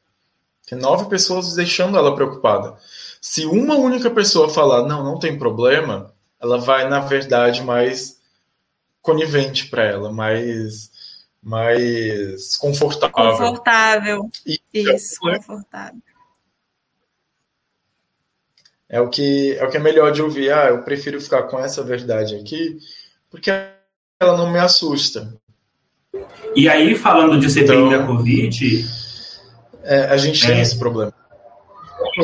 [SPEAKER 1] Tem nove pessoas deixando ela preocupada. Se uma única pessoa falar não, não tem problema, ela vai na verdade mais conivente para ela, mais mais confortável.
[SPEAKER 2] Confortável. Isso, confortável.
[SPEAKER 1] É o que é o que é melhor de ouvir. Ah, eu prefiro ficar com essa verdade aqui, porque ela não me assusta.
[SPEAKER 3] E aí, falando de CPI então, da Covid.
[SPEAKER 1] É, a gente é, tem esse problema.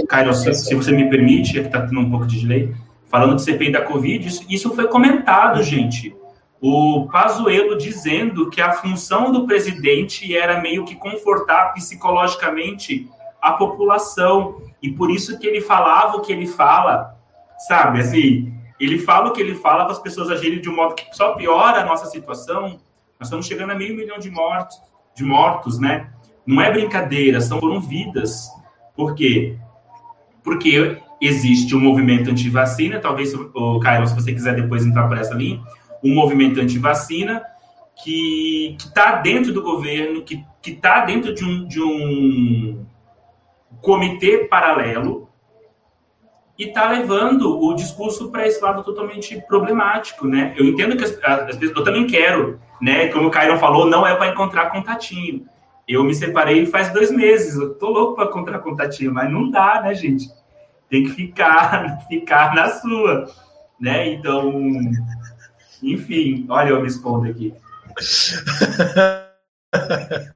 [SPEAKER 3] Caio, se, se, você me permite, é que está tendo um pouco de delay. Falando de CPI da Covid, isso, isso foi comentado, gente o Pazuello dizendo que a função do presidente era meio que confortar psicologicamente a população e por isso que ele falava o que ele fala, sabe? Assim, ele fala o que ele fala para as pessoas agirem de um modo que só piora a nossa situação. Nós estamos chegando a meio milhão de mortos, de mortos, né? Não é brincadeira, são foram vidas. Por quê? Porque existe um movimento anti-vacina, talvez o Caio, se você quiser depois entrar por essa linha, um movimento anti-vacina que está dentro do governo, que está dentro de um, de um comitê paralelo e está levando o discurso para esse lado totalmente problemático, né? Eu entendo que as, as pessoas, eu também quero, né? Como o Cairo falou, não é para encontrar contatinho. Eu me separei faz dois meses, eu tô louco para encontrar contatinho, mas não dá, né, gente? Tem que ficar, (laughs) ficar na sua, né? Então, enfim, olha eu me expondo aqui. (laughs)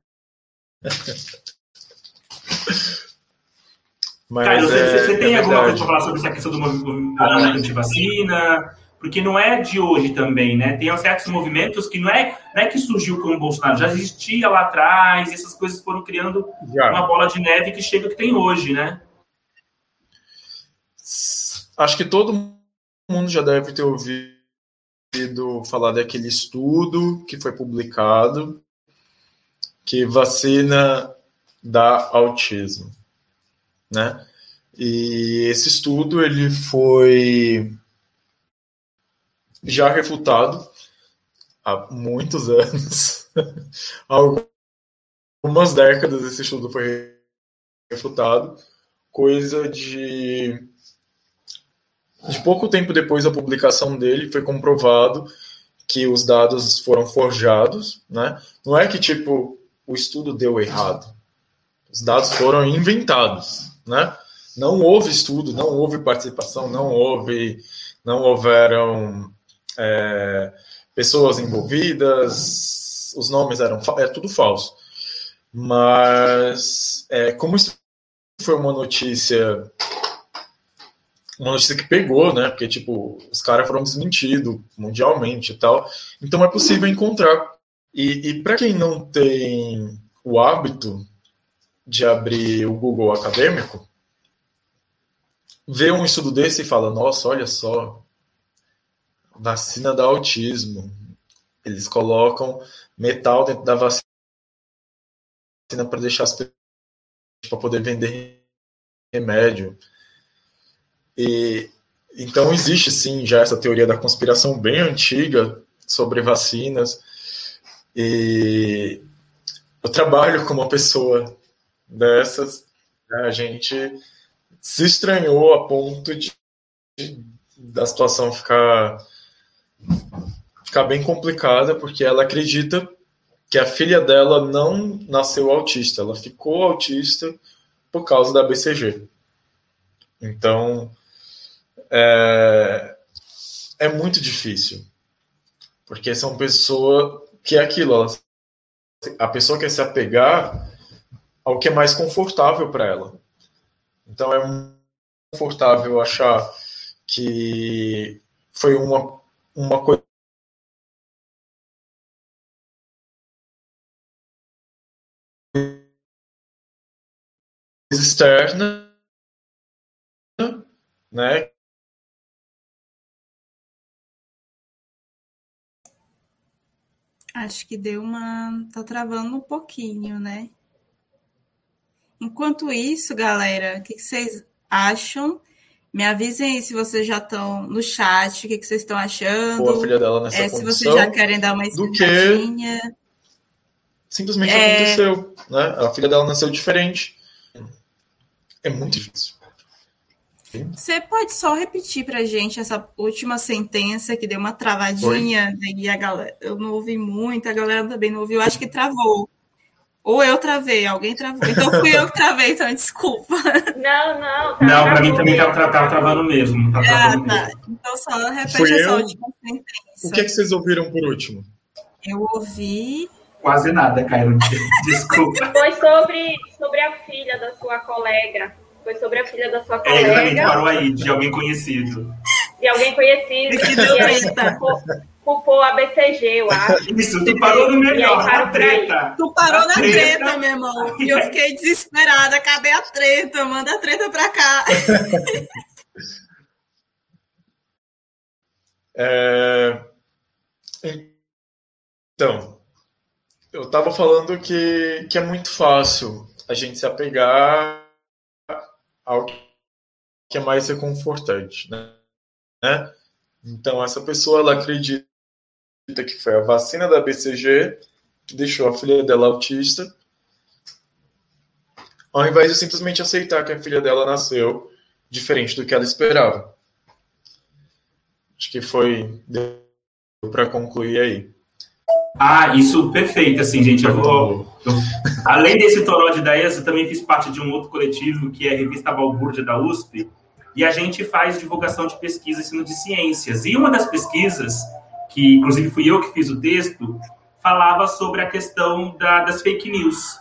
[SPEAKER 3] Mas, Caio, você, é, você tem é alguma coisa para falar sobre essa questão do movimento anti-vacina? Porque não é de hoje também, né? Tem certos movimentos que não é, não é que surgiu com o Bolsonaro, já existia lá atrás, e essas coisas foram criando já. uma bola de neve que chega que tem hoje, né?
[SPEAKER 1] Acho que todo mundo já deve ter ouvido ouvido falar daquele estudo que foi publicado que vacina dá autismo, né? E esse estudo ele foi já refutado há muitos (laughs) anos, algumas décadas esse estudo foi refutado, coisa de de pouco tempo depois da publicação dele, foi comprovado que os dados foram forjados, né? Não é que tipo o estudo deu errado. Os dados foram inventados, né? Não houve estudo, não houve participação, não houve, não houveram é, pessoas envolvidas, os nomes eram é tudo falso. Mas é, como isso foi uma notícia uma notícia que pegou, né? Porque, tipo, os caras foram desmentidos mundialmente e tal. Então é possível encontrar. E, e para quem não tem o hábito de abrir o Google acadêmico, vê um estudo desse e fala: nossa, olha só, vacina da autismo. Eles colocam metal dentro da vacina para deixar as pessoas para poder vender remédio. E, então existe sim já essa teoria da conspiração bem antiga sobre vacinas. E eu trabalho com uma pessoa dessas. Né, a gente se estranhou a ponto de, de da situação ficar ficar bem complicada, porque ela acredita que a filha dela não nasceu autista, ela ficou autista por causa da BCG. Então, é, é muito difícil, porque são pessoas que é aquilo, a pessoa quer se apegar ao que é mais confortável para ela. Então, é confortável achar que foi uma, uma coisa externa, né?
[SPEAKER 2] Acho que deu uma. tá travando um pouquinho, né? Enquanto isso, galera, o que vocês acham? Me avisem aí se vocês já estão no chat, o que vocês estão achando.
[SPEAKER 1] A filha dela nessa
[SPEAKER 2] é, Se vocês já querem dar uma explicadinha.
[SPEAKER 1] Do que simplesmente é... aconteceu. Né? A filha dela nasceu diferente. É muito difícil.
[SPEAKER 2] Você pode só repetir pra gente essa última sentença que deu uma travadinha e a galera, eu não ouvi muito, a galera também não ouviu, acho que travou. Ou eu travei, alguém travou. Então fui eu que travei, então desculpa.
[SPEAKER 4] Não, não.
[SPEAKER 3] Tá não, pra mim também tava, tava travando mesmo. Tava
[SPEAKER 2] ah,
[SPEAKER 3] travando
[SPEAKER 2] tá.
[SPEAKER 3] mesmo.
[SPEAKER 2] Então só repete essa
[SPEAKER 1] eu?
[SPEAKER 2] última sentença.
[SPEAKER 1] O que, é que vocês ouviram por último?
[SPEAKER 2] Eu ouvi.
[SPEAKER 3] Quase nada, Cairo. (laughs) Desculpa.
[SPEAKER 4] Foi sobre, sobre a filha da sua colega. Foi sobre a filha da sua
[SPEAKER 3] É,
[SPEAKER 4] colega.
[SPEAKER 3] exatamente, parou aí, de alguém conhecido.
[SPEAKER 4] De alguém conhecido.
[SPEAKER 2] Que deu.
[SPEAKER 4] Culpou, a BCG, eu (laughs) acho.
[SPEAKER 3] Isso, tu parou no
[SPEAKER 4] E aí
[SPEAKER 3] melhor,
[SPEAKER 4] parou
[SPEAKER 3] na treta.
[SPEAKER 2] Tu parou
[SPEAKER 3] A
[SPEAKER 2] na treta, meu irmão. (laughs) E eu fiquei desesperada. Cadê a treta? Manda a treta pra cá. (laughs)
[SPEAKER 1] É... Então, eu estava falando que, que é muito fácil a gente se apegar ao que é mais reconfortante, né? Então, essa pessoa, ela acredita que foi a vacina da BCG que deixou a filha dela autista, ao invés de simplesmente aceitar que a filha dela nasceu diferente do que ela esperava. Acho que foi para concluir aí.
[SPEAKER 3] Ah, isso perfeito, assim, gente. Eu vou, além desse toró de ideias, eu também fiz parte de um outro coletivo que é a revista Balbúrdia da USP, e a gente faz divulgação de pesquisa ensino de ciências. E uma das pesquisas, que inclusive fui eu que fiz o texto, falava sobre a questão da- das fake news.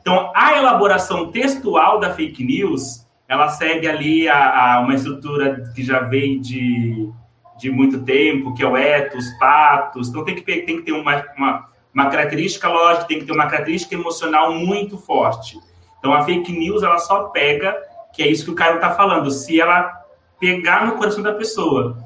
[SPEAKER 3] Então, a elaboração textual da fake news, ela segue ali a, a uma estrutura que já veio de, de muito tempo, que é o ethos, patos. Então, tem que, tem que ter uma, uma, uma característica lógica, tem que ter uma característica emocional muito forte. Então, a fake news, ela só pega, que é isso que o Caio está falando, se ela pegar no coração da pessoa.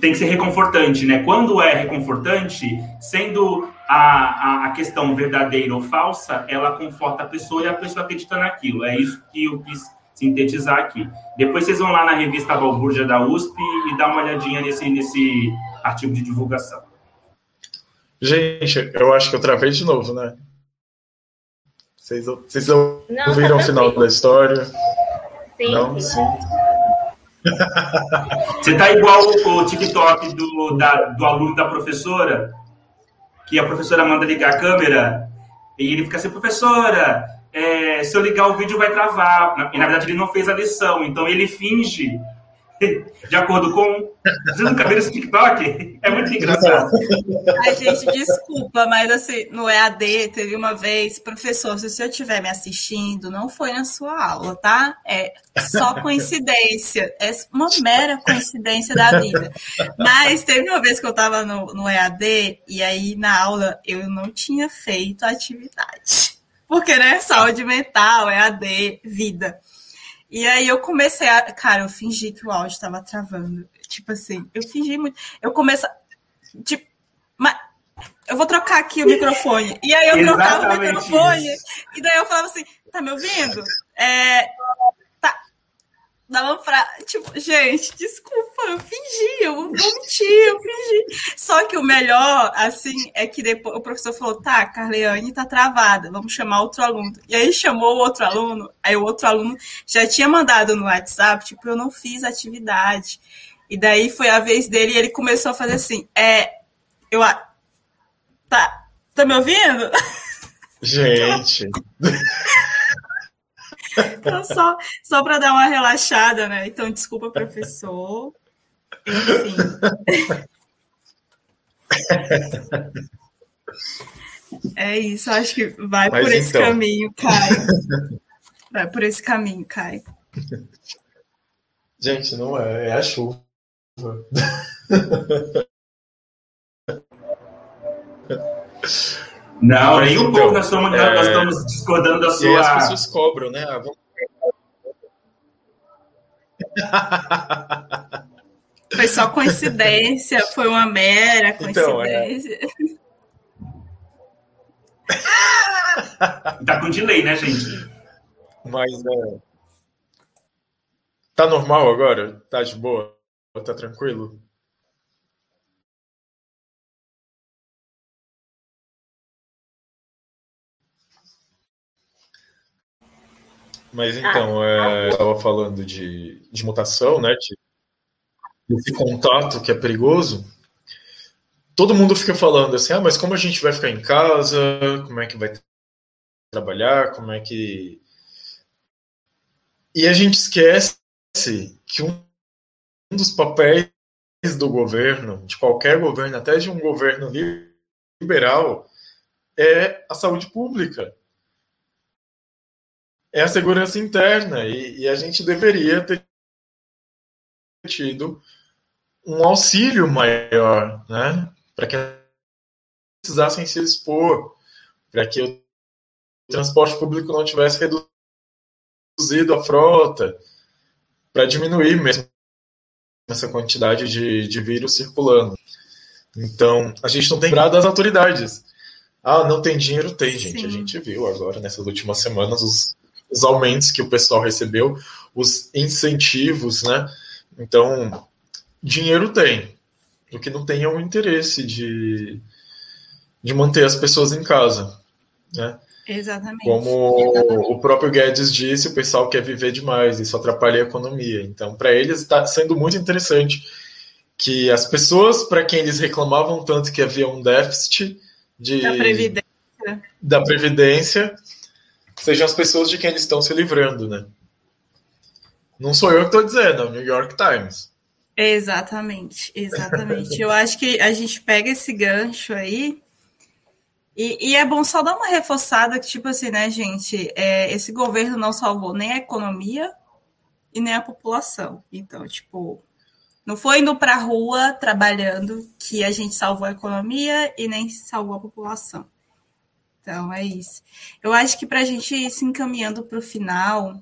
[SPEAKER 3] Tem que ser reconfortante, né? Quando é reconfortante, sendo a, a, a questão verdadeira ou falsa, ela conforta a pessoa e a pessoa acredita naquilo. É isso que eu quis sintetizar aqui. Depois vocês vão lá na revista Balbúrdia da USP e dar uma olhadinha nesse, nesse artigo de divulgação.
[SPEAKER 1] Gente, eu acho que eu travei de novo, né? Vocês, vocês
[SPEAKER 4] Não, tá
[SPEAKER 1] ouviram o final da história?
[SPEAKER 4] Sim,
[SPEAKER 1] Não?
[SPEAKER 4] sim.
[SPEAKER 1] Sim. (laughs)
[SPEAKER 3] Você tá igual o, TikTok do, da- do aluno da professora, que a professora manda ligar a câmera e ele fica assim, professora, é, se eu ligar o vídeo vai travar. E na verdade ele não fez a lição, então ele finge, de acordo com. Viu esse TikTok? É muito engraçado.
[SPEAKER 2] Ai, gente, desculpa, mas assim, no EAD teve uma vez, professor, se o senhor estiver me assistindo, não foi na sua aula, tá? É só coincidência, é uma mera coincidência da vida. Mas teve uma vez que eu estava no, no EAD e aí na aula eu não tinha feito a atividade. Porque, né, saúde mental, EAD, vida. E aí eu comecei a. Cara, eu fingi que o áudio estava travando. Tipo assim, eu fingi muito. Eu comecei. Tipo, mas eu vou trocar aqui o microfone. E aí eu trocava o microfone.
[SPEAKER 3] isso.
[SPEAKER 2] E daí eu falava assim: tá me ouvindo? É. Dava pra. Tipo, gente, desculpa, eu fingi, eu vou mentir, eu fingi. Só que o melhor, assim, é que depois o professor falou: tá, Carleane tá travada, vamos chamar outro aluno. E aí chamou o outro aluno, aí o outro aluno já tinha mandado no WhatsApp, tipo, eu não fiz atividade. E daí foi a vez dele e ele começou a fazer assim: é. Eu. Tá. Tá me ouvindo?
[SPEAKER 1] Gente. (laughs)
[SPEAKER 2] Então, só, só para dar uma relaxada, né? Então, desculpa, professor. Enfim. É isso, acho que vai Mas por esse então... caminho, Caio. Vai por esse caminho, Caio.
[SPEAKER 1] Gente, não é, é a chuva.
[SPEAKER 3] Não, nem um então, pouco. Nós estamos, é... nós estamos discordando da sua. E
[SPEAKER 1] as pessoas cobram, né? (laughs)
[SPEAKER 2] Foi só coincidência, foi uma mera coincidência. Então,
[SPEAKER 3] é... tá com delay, né, gente?
[SPEAKER 1] Mas é. Tá normal agora? Tá de boa? Tá tranquilo? Mas então, ah, é, eu estava falando de, de mutação, né? De, desse contato que é perigoso. Todo mundo fica falando assim, ah, mas como a gente vai ficar em casa? Como é que vai trabalhar? Como é que. E a gente esquece que um dos papéis do governo, de qualquer governo, até de um governo liberal, é a saúde pública é a segurança interna e, e a gente deveria ter tido um auxílio maior, né, para que precisassem se expor, para que o transporte público não tivesse reduzido a frota, para diminuir mesmo essa quantidade de, de vírus circulando. Então, a gente não tem lembrado das autoridades. Ah, não tem dinheiro? Tem, gente. Sim. A gente viu agora, nessas últimas semanas, os, os aumentos que o pessoal recebeu, os incentivos, né? Então, dinheiro tem. O que não tem é o interesse de, de manter as pessoas em casa, né?
[SPEAKER 2] Exatamente.
[SPEAKER 1] Como Exatamente. o próprio Guedes disse, o pessoal quer viver demais, isso atrapalha a economia. Então, para eles está sendo muito interessante que as pessoas para quem eles reclamavam tanto que havia um déficit de,
[SPEAKER 2] da previdência,
[SPEAKER 1] da previdência sejam as pessoas de quem eles estão se livrando, né? Não sou eu que estou dizendo, é o New York Times.
[SPEAKER 2] Exatamente, exatamente. eu acho que a gente pega esse gancho aí e, e, é bom só dar uma reforçada que, tipo assim, né, gente, é, esse governo não salvou nem a economia e nem a população. Então, tipo, não foi indo para a rua trabalhando que a gente salvou a economia e nem salvou a população. Então, é isso. Eu acho que para a gente ir se encaminhando para o final,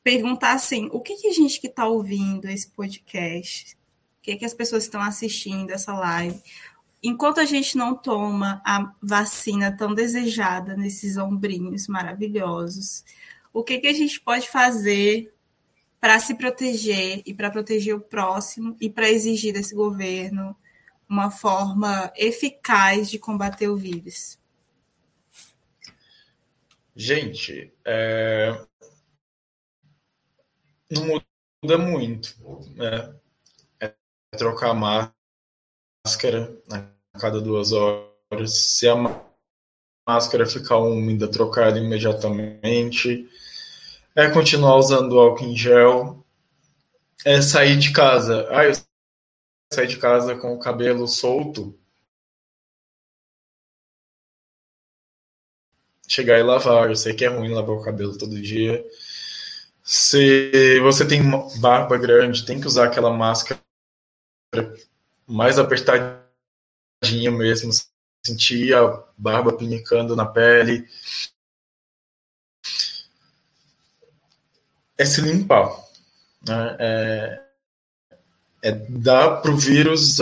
[SPEAKER 2] perguntar assim: o que, que a gente que está ouvindo esse podcast, o que, que as pessoas estão assistindo essa live, enquanto a gente não toma a vacina tão desejada nesses ombrinhos maravilhosos, o que, que a gente pode fazer para se proteger e para proteger o próximo e para exigir desse governo uma forma eficaz de combater o vírus?
[SPEAKER 1] Gente, é... não muda muito, né? É trocar a máscara a cada duas horas. Se a máscara ficar úmida, trocar imediatamente. É continuar usando álcool em gel. É sair de casa. Ah, eu saí de casa com o cabelo solto chegar e lavar. Eu sei que é ruim lavar o cabelo todo dia. Se você tem barba grande, tem que usar aquela máscara mais apertadinha mesmo, sentir a barba pinicando na pele. É se limpar. Né? É, é dar para o vírus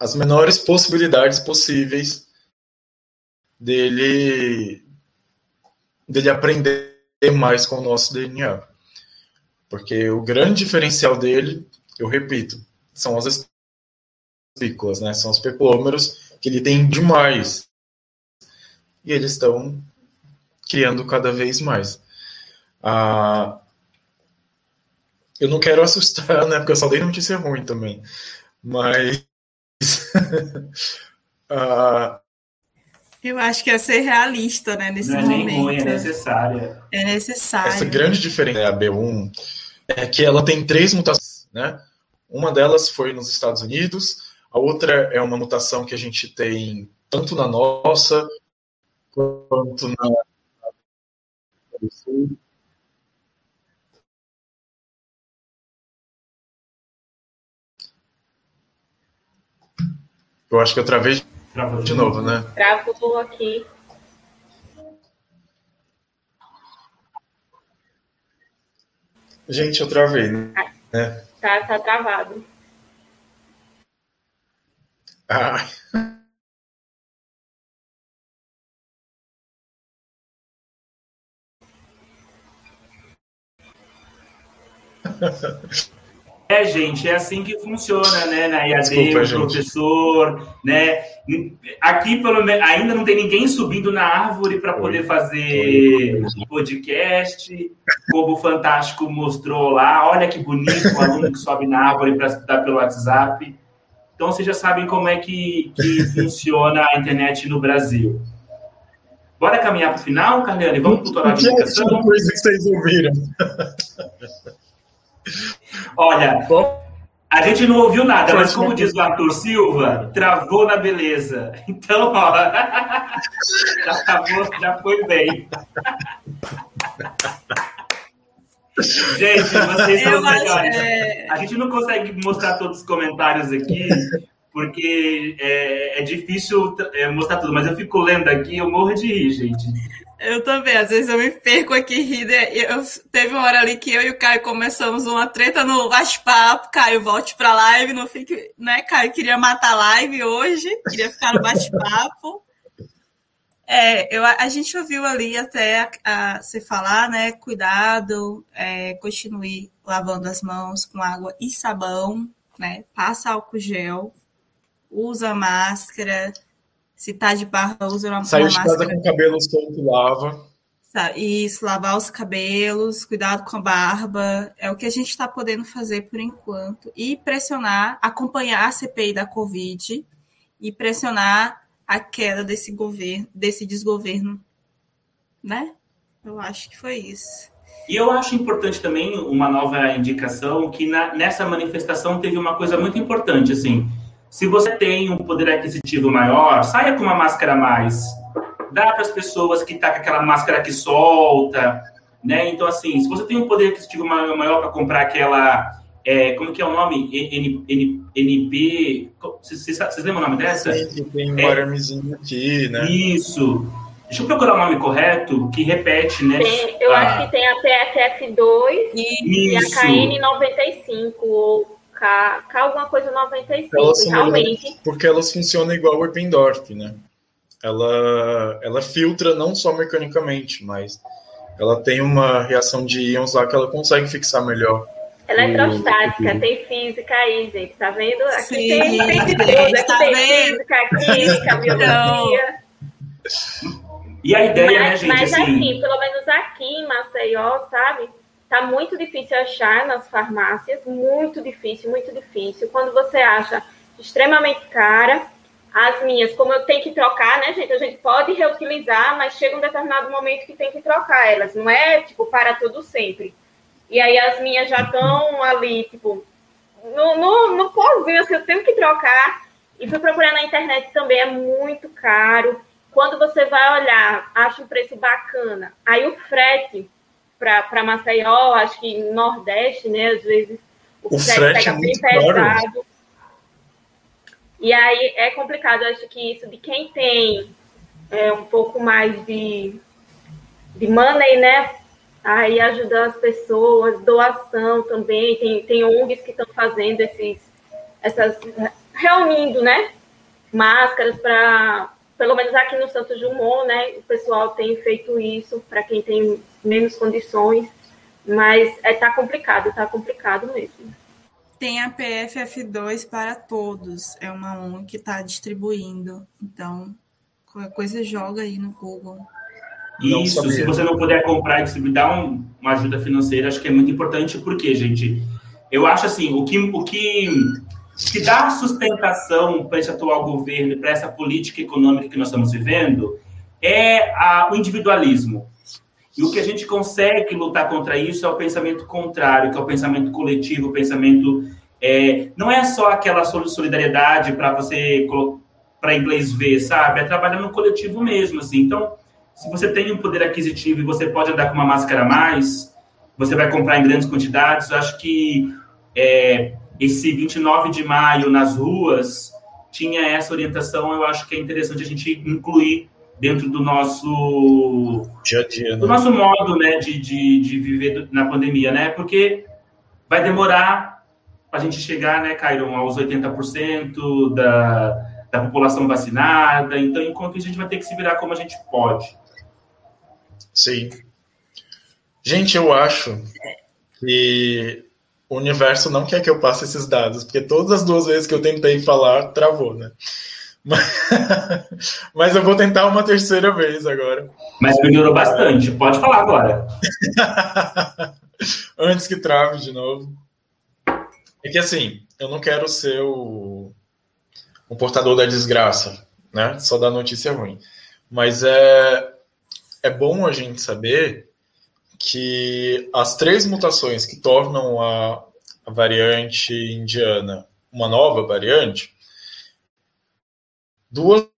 [SPEAKER 1] as menores possibilidades possíveis dele dele aprender mais com o nosso DNA. Porque o grande diferencial dele, eu repito, são as espículas, né? São os pepômeros que ele tem demais. E eles estão criando cada vez mais. Ah, eu não quero assustar, né? Porque eu só dei notícia ruim também. Mas. uh, (laughs)
[SPEAKER 2] eu acho que é ser realista, né, nesse
[SPEAKER 3] não
[SPEAKER 2] momento.
[SPEAKER 3] É nem ruim, é necessária.
[SPEAKER 2] É necessário.
[SPEAKER 1] Essa grande diferença da B1 é que ela tem três mutações, né? Uma delas foi nos Estados Unidos, a outra é uma mutação que a gente tem tanto na nossa quanto na Eu acho que eu travei
[SPEAKER 3] Travou
[SPEAKER 1] de novo, né?
[SPEAKER 4] Travou aqui.
[SPEAKER 1] Gente, eu travei, né?
[SPEAKER 4] Tá, tá travado.
[SPEAKER 1] Ah. (laughs)
[SPEAKER 3] É, gente, é assim que funciona, né? Na IAD,
[SPEAKER 1] Desculpa,
[SPEAKER 3] o
[SPEAKER 1] gente.
[SPEAKER 3] professor, né? Aqui, pelo menos, ainda não tem ninguém subindo na árvore para poder fazer podcast. Como o Fantástico mostrou lá, olha que bonito o aluno que sobe na árvore para estudar pelo WhatsApp. Então, vocês já sabem como é que, que funciona a internet no Brasil. Bora caminhar para o final, Carliane? Vamos para o tutorial de
[SPEAKER 1] Que
[SPEAKER 3] educação?
[SPEAKER 1] última coisa que vocês ouviram? (laughs)
[SPEAKER 3] Olha, a gente não ouviu nada, mas como diz o Arthur Silva, travou na beleza. Então, ó, (laughs) já, acabou, já foi bem. Gente, vocês são melhores.
[SPEAKER 2] é,
[SPEAKER 3] A gente não consegue mostrar todos os comentários aqui, porque é, é difícil é, mostrar tudo, mas eu fico lendo aqui, eu morro de rir, gente.
[SPEAKER 2] Eu também, às vezes eu me perco aqui rindo. Eu, teve uma hora ali que eu e o Caio começamos uma treta no bate-papo. Caio, volte pra live, não fique, né, Caio? Queria matar a live hoje, queria ficar no bate-papo. É, eu, a gente ouviu ali até a, falar, né? Cuidado, é, continue lavando as mãos com água e sabão, né? Passa álcool gel, usa máscara. Se tá de barba, usa uma,
[SPEAKER 1] Saiu
[SPEAKER 2] uma
[SPEAKER 1] de
[SPEAKER 2] máscara.
[SPEAKER 1] casa com o cabelo solto, lava.
[SPEAKER 2] Isso, lavar os cabelos, cuidado com a barba, é o que a gente está podendo fazer por enquanto. E pressionar, acompanhar a CPI da Covid e pressionar a queda desse governo, desse desgoverno, né? Eu acho que foi isso.
[SPEAKER 3] E eu acho importante também uma nova indicação que na, nessa manifestação teve uma coisa muito importante, assim. Se você tem um poder aquisitivo maior, saia com uma máscara a mais. Dá para as pessoas que tá com aquela máscara que solta, né? Então, assim, se você tem um poder aquisitivo maior para comprar aquela é, como que é o nome? N, N, NP. Vocês, vocês lembram o nome dessa?
[SPEAKER 1] Sim, tem um é, aqui, né?
[SPEAKER 3] Isso. Deixa eu procurar o nome correto, que repete, né?
[SPEAKER 4] Tem, eu ah. acho que tem a PFF2 e, e a KN95, ou K, K alguma coisa 95,
[SPEAKER 1] elas
[SPEAKER 4] realmente.
[SPEAKER 1] Porque elas funcionam igual o Eppendorf, né? Ela, ela filtra não só mecanicamente, mas ela tem uma reação de íons lá que ela consegue fixar melhor.
[SPEAKER 4] Eletrostática, tem física aí, gente, tá vendo? Aqui
[SPEAKER 2] Sim,
[SPEAKER 4] tem, tem de tudo, aqui
[SPEAKER 2] tá
[SPEAKER 4] tem
[SPEAKER 2] vendo?
[SPEAKER 4] física, química, biologia.
[SPEAKER 3] E a ideia,
[SPEAKER 4] mas,
[SPEAKER 3] né, gente?
[SPEAKER 4] Mas
[SPEAKER 3] assim,
[SPEAKER 4] assim, pelo menos aqui em Maceió, sabe? Tá muito difícil achar nas farmácias, muito difícil, muito difícil. Quando você acha extremamente cara, as minhas, como eu tenho que trocar, né, gente? A gente pode reutilizar, mas chega um determinado momento que tem que trocar elas. Não é, tipo, para tudo sempre. E aí as minhas já estão ali, tipo, no, no, no pozinho, assim, eu tenho que trocar. E fui procurar na internet também, é muito caro. Quando você vai olhar, acha um preço bacana. Aí o frete para Maceió, acho que no Nordeste, né? Às vezes o,
[SPEAKER 1] O
[SPEAKER 4] frete,
[SPEAKER 1] é
[SPEAKER 4] bem
[SPEAKER 1] muito
[SPEAKER 4] pesado. E aí é complicado, acho que isso de quem tem é, um pouco mais de, de money, né? Aí ajuda as pessoas, doação também, tem, tem ONGs que estão fazendo esses, essas, reunindo, né? Máscaras para, pelo menos aqui no Santo Jumon, né? O pessoal tem feito isso para quem tem menos condições, mas é, tá complicado, tá complicado mesmo.
[SPEAKER 2] Tem a PFF2 para todos, é uma ONG que está distribuindo. Então, qualquer coisa joga aí no Google.
[SPEAKER 3] Isso, se você não puder comprar e distribuir, dar um, uma ajuda financeira, acho que é muito importante, porque, gente, eu acho assim, o que, o que, que dá sustentação para esse atual governo, para essa política econômica que nós estamos vivendo, é a, o individualismo. E o que a gente consegue lutar contra isso é o pensamento contrário, que é o pensamento coletivo, o pensamento. É, não é só aquela solidariedade para você, para inglês ver, sabe? É trabalhar no coletivo mesmo, assim. Então, se você tem um poder aquisitivo e você pode andar com uma máscara a mais, você vai comprar em grandes quantidades. Eu acho que é, esse 29 de maio nas ruas tinha essa orientação. Eu acho que é interessante a gente incluir dentro do nosso
[SPEAKER 1] dia a dia, né?
[SPEAKER 3] do nosso modo, né, de, de, de viver na pandemia, né? Porque vai demorar para a gente chegar, né, Cairon, aos 80% da, da população vacinada. Então, enquanto isso, a gente vai ter que se virar como a gente pode.
[SPEAKER 1] Sim. Gente, eu acho que o universo não quer que eu passe esses dados, porque todas as duas vezes que eu tentei falar, travou, né? (laughs) Mas, eu vou tentar uma terceira vez agora.
[SPEAKER 3] Mas melhorou bastante. Pode falar agora. (laughs)
[SPEAKER 1] Antes que trave de novo. É que assim, eu não quero ser o, o portador da desgraça, né? Só da notícia ruim. Mas é, é bom a gente saber que as três mutações que tornam a, a variante indiana uma nova variante Duas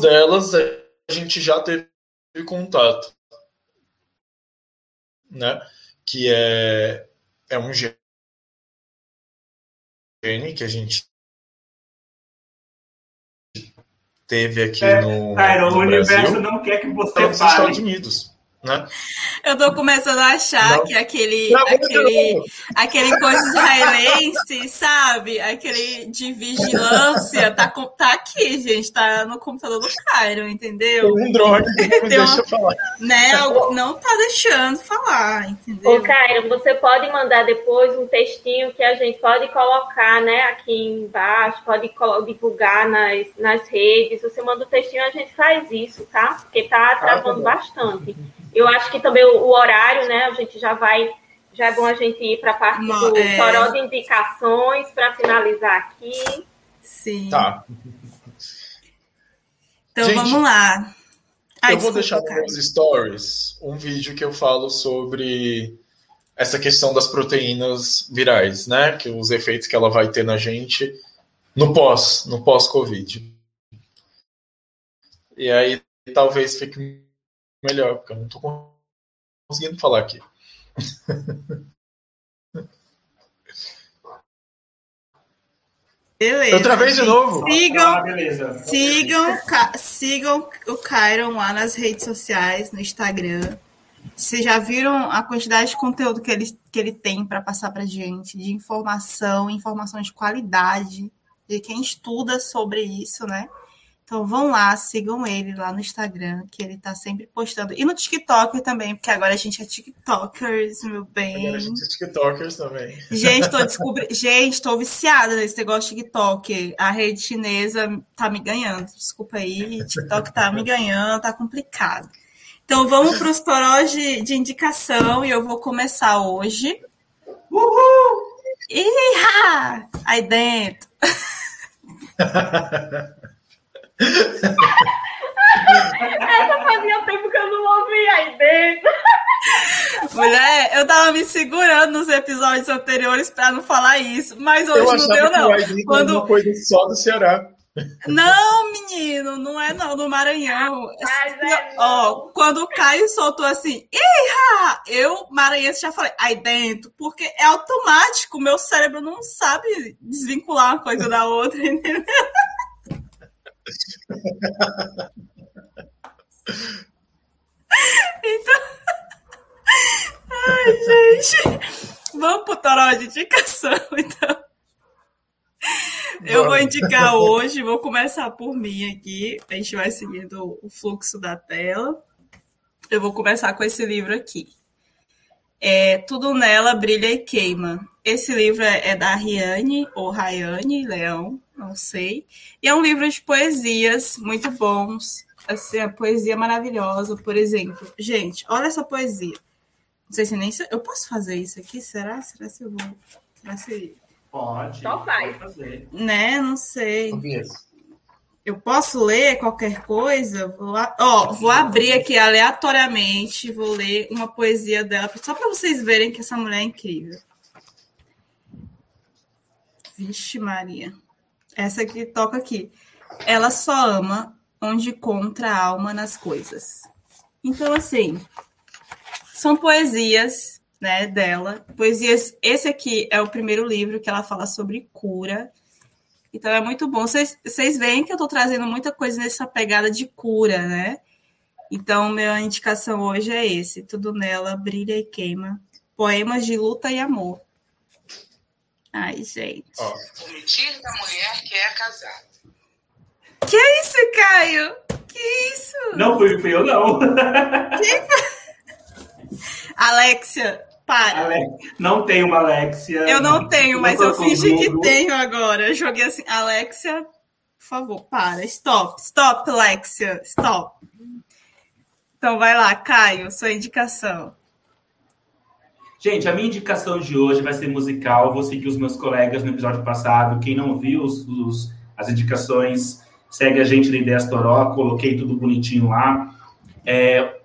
[SPEAKER 1] delas a gente já teve contato, né? Que é, é um gene que a gente teve aqui
[SPEAKER 3] é,
[SPEAKER 1] no,
[SPEAKER 3] Tyron,
[SPEAKER 1] no
[SPEAKER 3] o universo
[SPEAKER 1] Brasil,
[SPEAKER 3] não quer que você fale.
[SPEAKER 1] Estados Unidos. Né?
[SPEAKER 2] Eu tô começando a achar
[SPEAKER 1] Não.
[SPEAKER 2] que aquele,
[SPEAKER 1] Não,
[SPEAKER 2] aquele,
[SPEAKER 1] não.
[SPEAKER 2] aquele coisa israelense, sabe? Aquele de vigilância, tá, tá aqui, gente, tá no computador do Cairo, entendeu?
[SPEAKER 1] Tem um drone que não
[SPEAKER 2] uma-
[SPEAKER 1] deixa eu falar.
[SPEAKER 2] Né? Não tá deixando falar, entendeu?
[SPEAKER 4] Ô, Cairo, você pode mandar depois um textinho que a gente pode colocar, né, aqui embaixo, pode divulgar nas, nas redes. Você manda o textinho, a gente faz isso, tá? Porque tá travando
[SPEAKER 1] bom.
[SPEAKER 4] bastante. Eu acho que também o, o horário, né, a gente já vai. Já é bom a gente ir para a parte
[SPEAKER 2] Não,
[SPEAKER 4] do
[SPEAKER 2] é.
[SPEAKER 4] toró de indicações para finalizar aqui.
[SPEAKER 2] Sim.
[SPEAKER 1] Tá.
[SPEAKER 2] Então
[SPEAKER 1] Gente,
[SPEAKER 2] vamos lá. Ai,
[SPEAKER 1] eu vou deixar
[SPEAKER 2] Cairo.
[SPEAKER 1] nos stories um vídeo que eu falo sobre essa questão das proteínas virais, né? Que os efeitos que ela vai ter na gente no pós, no pós-Covid. E aí talvez fique melhor, porque eu não tô conseguindo falar aqui.
[SPEAKER 2] Beleza.
[SPEAKER 1] Eu travei de novo.
[SPEAKER 2] Sigam,
[SPEAKER 3] Ah, beleza.
[SPEAKER 2] sigam, sigam o Cairon lá nas redes sociais, no Instagram. Vocês já viram a quantidade de conteúdo que ele, que ele tem para passar para gente, de informação, informação de qualidade, de quem estuda sobre isso, né? Então vão lá, sigam ele lá no Instagram, que ele tá sempre postando. E no TikTok também, porque agora a gente é TikTokers, meu bem.
[SPEAKER 1] Agora a gente é TikTokers também.
[SPEAKER 2] Gente, tô. (laughs) Gente, tô viciada nesse negócio de TikTok. A rede chinesa tá me ganhando. Desculpa aí, TikTok tá me ganhando, tá complicado. Então vamos para os torós de, de indicação e eu vou começar hoje.
[SPEAKER 3] Uhul!
[SPEAKER 2] Ih, aí dentro. (laughs)
[SPEAKER 4] Essa fazia tempo que eu não ouvia aí dentro.
[SPEAKER 2] Mulher, eu tava me segurando nos episódios anteriores para não falar isso, mas hoje
[SPEAKER 1] eu
[SPEAKER 2] não deu,
[SPEAKER 1] que
[SPEAKER 2] não.
[SPEAKER 1] era
[SPEAKER 2] Quando-
[SPEAKER 1] uma coisa só do Ceará.
[SPEAKER 2] Não, menino, não é não, no Maranhão.
[SPEAKER 4] Mas é
[SPEAKER 2] Ó, quando o Caio soltou assim, Iha! eu, maranhense, já falei, aí dentro, porque é automático, meu cérebro não sabe desvincular uma coisa da outra, (laughs) entendeu? Então. (laughs) Ai, gente. Vamos pro toró de indicação, então. Eu vou indicar hoje, vou começar por mim aqui. A gente vai seguindo o fluxo da tela. Eu vou começar com esse livro aqui. É Tudo Nela Brilha e Queima. Esse livro é é da Riane, ou Rayane Leão, não sei. E é um livro de poesias muito bons. assim, a poesia maravilhosa, por exemplo. Gente, olha essa poesia. Não sei se nem eu posso fazer isso aqui, será? Será se eu vou? Será se
[SPEAKER 3] pode?
[SPEAKER 4] Só faz.
[SPEAKER 3] fazer.
[SPEAKER 2] Né, não sei. Eu posso ler qualquer coisa? Vou, a... Ó, vou abrir aqui aleatoriamente, vou ler uma poesia dela, só para vocês verem que essa mulher é incrível. Vixe, Maria. Essa aqui toca aqui. Ela só ama onde encontra a alma nas coisas. Então, assim, são poesias né, dela. Poesias. Esse aqui é o primeiro livro que ela fala sobre cura. Então é muito bom. Vocês veem que eu estou trazendo muita coisa nessa pegada de cura, né? Então, minha indicação hoje é esse: Tudo Nela, Brilha e Queima. Poemas de luta e amor. Ai, gente.
[SPEAKER 5] Ó. O mentir da mulher que é casada.
[SPEAKER 2] Que isso, Caio? Que isso?
[SPEAKER 3] Não fui, fui eu, não.
[SPEAKER 2] Alexia, para.
[SPEAKER 3] Ale... Não tenho uma Alexia.
[SPEAKER 2] Eu não tenho, mas eu fingi que tenho agora. Eu joguei assim, Alexia, por favor, para. Stop, stop, Alexia, stop. Então vai lá, Caio, sua indicação.
[SPEAKER 3] Gente, a minha indicação de hoje vai ser musical. Vou seguir os meus colegas no episódio passado. Quem não viu os, os- as indicações, segue a gente no Ideias Toró. Coloquei tudo bonitinho lá. É,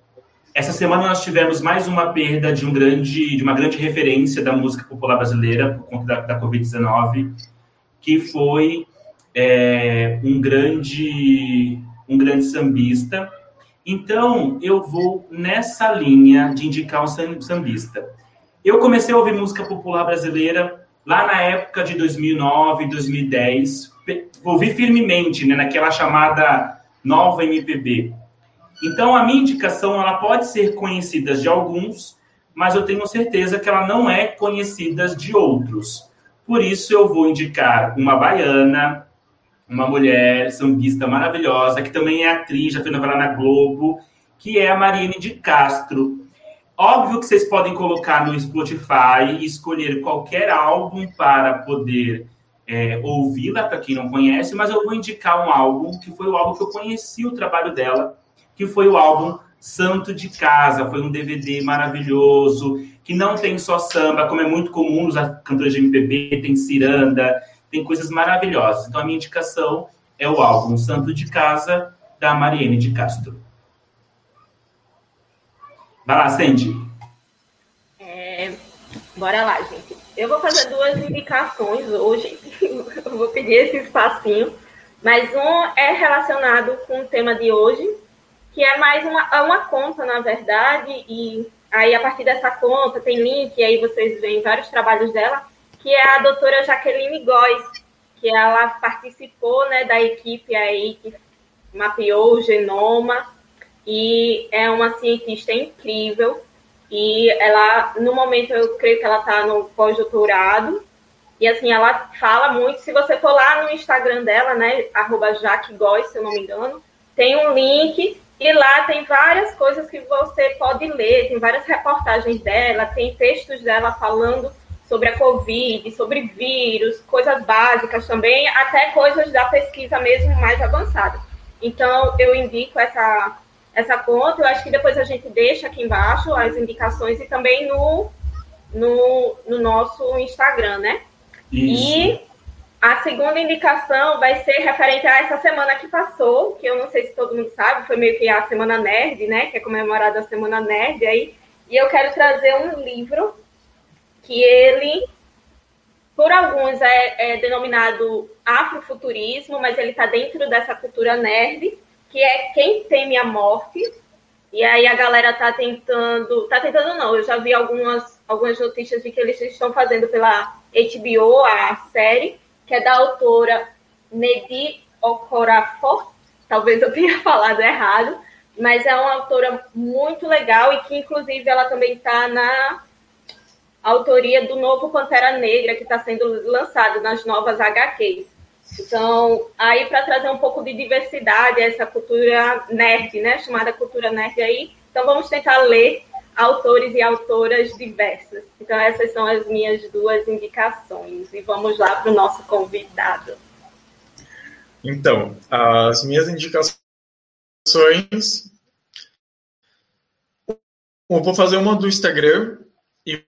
[SPEAKER 3] essa semana nós tivemos mais uma perda de, um grande, de uma grande referência da música popular brasileira por conta da, da Covid-19, que foi é, um grande um grande sambista. Então, eu vou nessa linha de indicar um sam- sambista. Eu comecei a ouvir música popular brasileira lá na época de 2009, 2010. Pe- Ouvi firmemente, né, naquela chamada nova MPB. Então, a minha indicação ela pode ser conhecida de alguns, mas eu tenho certeza que ela não é conhecida de outros. Por isso, eu vou indicar uma baiana, uma mulher sambista maravilhosa, que também é atriz, já fez novela na Globo, que é a Mariane de Castro. Óbvio que vocês podem colocar no Spotify e escolher qualquer álbum para poder é, ouvi-la, para quem não conhece, mas eu vou indicar um álbum que foi o álbum que eu conheci o trabalho dela, que foi o álbum Santo de Casa. Foi um DVD maravilhoso, que não tem só samba, como é muito comum nos cantores de MPB, tem ciranda, tem coisas maravilhosas. Então a minha indicação é o álbum Santo de Casa, da Mariene de Castro. Vai lá, Sandy.
[SPEAKER 4] É, bora lá, gente. Eu vou fazer duas indicações hoje. (laughs) Eu vou pedir esse espacinho. Mas um é relacionado com o tema de hoje, que é mais uma, é uma conta, na verdade, e aí a partir dessa conta tem link, e aí vocês veem vários trabalhos dela, que é a doutora Jaqueline Góes, que ela participou né, da equipe aí que mapeou o genoma, e é uma cientista incrível, e ela, no momento, eu creio que ela está no pós-doutorado, e assim, ela fala muito, se você for lá no Instagram dela, né, arroba se eu não me engano, tem um link. E lá tem várias coisas que você pode ler, tem várias reportagens dela, tem textos dela falando sobre a Covid, sobre vírus, coisas básicas também, até coisas da pesquisa mesmo mais avançada. Então, eu indico essa, essa conta, eu acho que depois a gente deixa aqui embaixo as indicações e também no, no, no nosso Instagram, né? E a segunda indicação vai ser referente a essa semana que passou, que eu não sei se todo mundo sabe, foi meio que a Semana Nerd, né? Que é comemorada a Semana Nerd aí. E eu quero trazer um livro que ele, por alguns, é, é denominado afrofuturismo, mas ele está dentro dessa cultura nerd, que é Quem Teme a Morte. E aí a galera tá tentando. Tá tentando não, eu já vi algumas, algumas notícias de que eles estão fazendo pela HBO, a série, que é da autora Nedi Okorafor. Talvez eu tenha (laughs) falado errado, mas é uma autora muito legal e que, inclusive, ela também está na autoria do novo Pantera Negra, que está sendo lançado nas novas HQs. Então, aí para trazer um pouco de diversidade essa cultura nerd, né, chamada cultura nerd aí, então vamos tentar ler autores e autoras diversas. Então, essas são as minhas duas indicações. E vamos lá para o nosso convidado.
[SPEAKER 1] Então, as minhas indicações. Eu vou fazer uma do Instagram e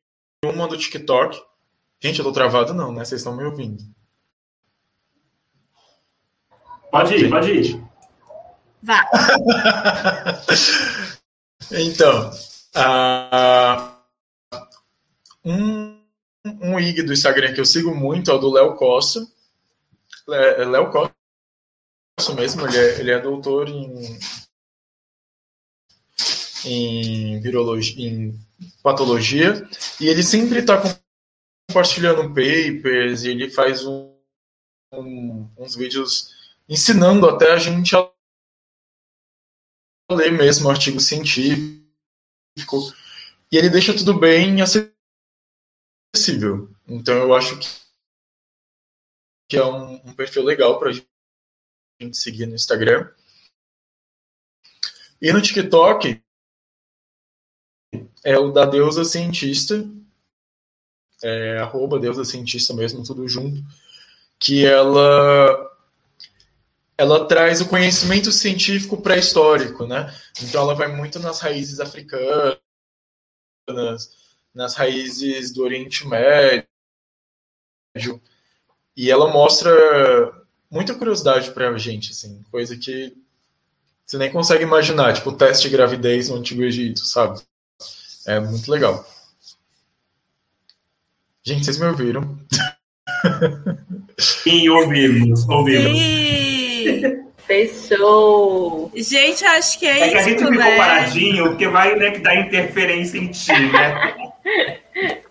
[SPEAKER 1] uma do TikTok. Gente, eu tô travado não, né? Vocês estão me ouvindo.
[SPEAKER 3] Pode ir, pode ir.
[SPEAKER 2] Vá. (laughs)
[SPEAKER 1] então, uh, um, um IG do Instagram que eu sigo muito é o do Léo Costa. É, Léo Costa mesmo, ele é, ele é doutor em, em virologia, em patologia, e ele sempre está compartilhando papers, e ele faz um, um, uns vídeos ensinando até a gente a ler mesmo artigo científico, e ele deixa tudo bem acessível. Então eu acho que, é um, um perfil legal para a gente seguir no Instagram. E no TikTok é o da Deusa Cientista, é, arroba Deusa Cientista mesmo, tudo junto, que ela ela traz o conhecimento científico pré-histórico, né? Então ela vai muito nas raízes africanas, nas raízes do Oriente Médio, e ela mostra muita curiosidade pra gente, assim, coisa que você nem consegue imaginar, tipo o teste de gravidez no Antigo Egito, sabe? É muito legal. Gente, vocês me ouviram?
[SPEAKER 3] Sim, ouvimos, ouvimos.
[SPEAKER 2] Sim. (laughs)
[SPEAKER 4] Fechou.
[SPEAKER 2] Gente, acho que é,
[SPEAKER 3] É que a
[SPEAKER 2] isso,
[SPEAKER 3] gente ficou
[SPEAKER 2] né?
[SPEAKER 3] paradinho, porque vai né, que dar interferência em ti, né? (laughs)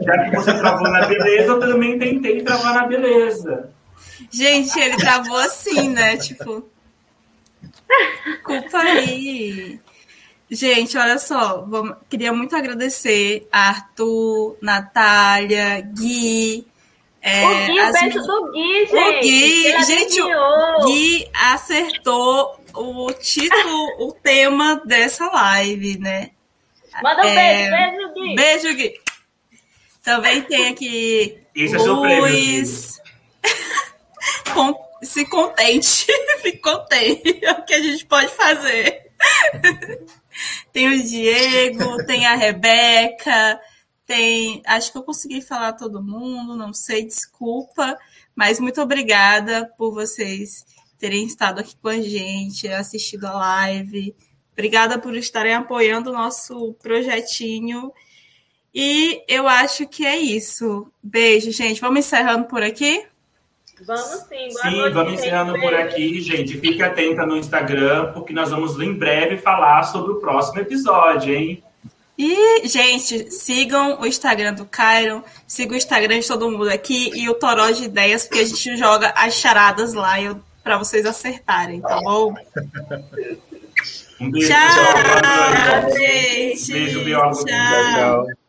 [SPEAKER 3] Já que você travou na beleza, eu também tentei travar na beleza.
[SPEAKER 2] Gente, ele travou assim, né? Tipo. Culpa aí. Gente, olha só. vamos- Queria muito agradecer a Arthur, Natália, Gui. É,
[SPEAKER 4] o Gui,
[SPEAKER 2] as
[SPEAKER 4] beijo do Gui, gente.
[SPEAKER 2] O Gui, gente, o. Gui acertou o título, o tema dessa live, né?
[SPEAKER 4] Manda um
[SPEAKER 2] É,
[SPEAKER 4] beijo, beijo, Gui.
[SPEAKER 2] Beijo, Gui. Também tem aqui
[SPEAKER 3] é prêmio,
[SPEAKER 2] Luiz. (laughs) Com- Se contente. (laughs) Se contente. É o que a gente pode fazer. (laughs) Tem o Diego, tem a Rebeca, tem. Acho que eu consegui falar todo mundo, não sei, desculpa. Mas muito obrigada por vocês terem estado aqui com a gente, assistido a live. Obrigada por estarem apoiando o nosso projetinho. E eu acho que é isso. Beijo, gente. Vamos encerrando por aqui?
[SPEAKER 4] Vamos sim. Boa
[SPEAKER 3] Sim,
[SPEAKER 4] noite,
[SPEAKER 3] vamos encerrando por aqui, gente. Fique atenta no Instagram, porque nós vamos em breve falar sobre o próximo episódio, hein?
[SPEAKER 2] E, gente, sigam o Instagram do Cairon, sigam o Instagram de todo mundo aqui e o Toró de Ideias, porque a gente joga as charadas lá para vocês acertarem, tá bom?
[SPEAKER 3] Um beijo,
[SPEAKER 2] Tchau,
[SPEAKER 3] noite.
[SPEAKER 2] gente.
[SPEAKER 3] Beijo, biólogo.
[SPEAKER 2] Tchau.
[SPEAKER 6] Apresentando.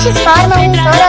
[SPEAKER 6] Juntos formam.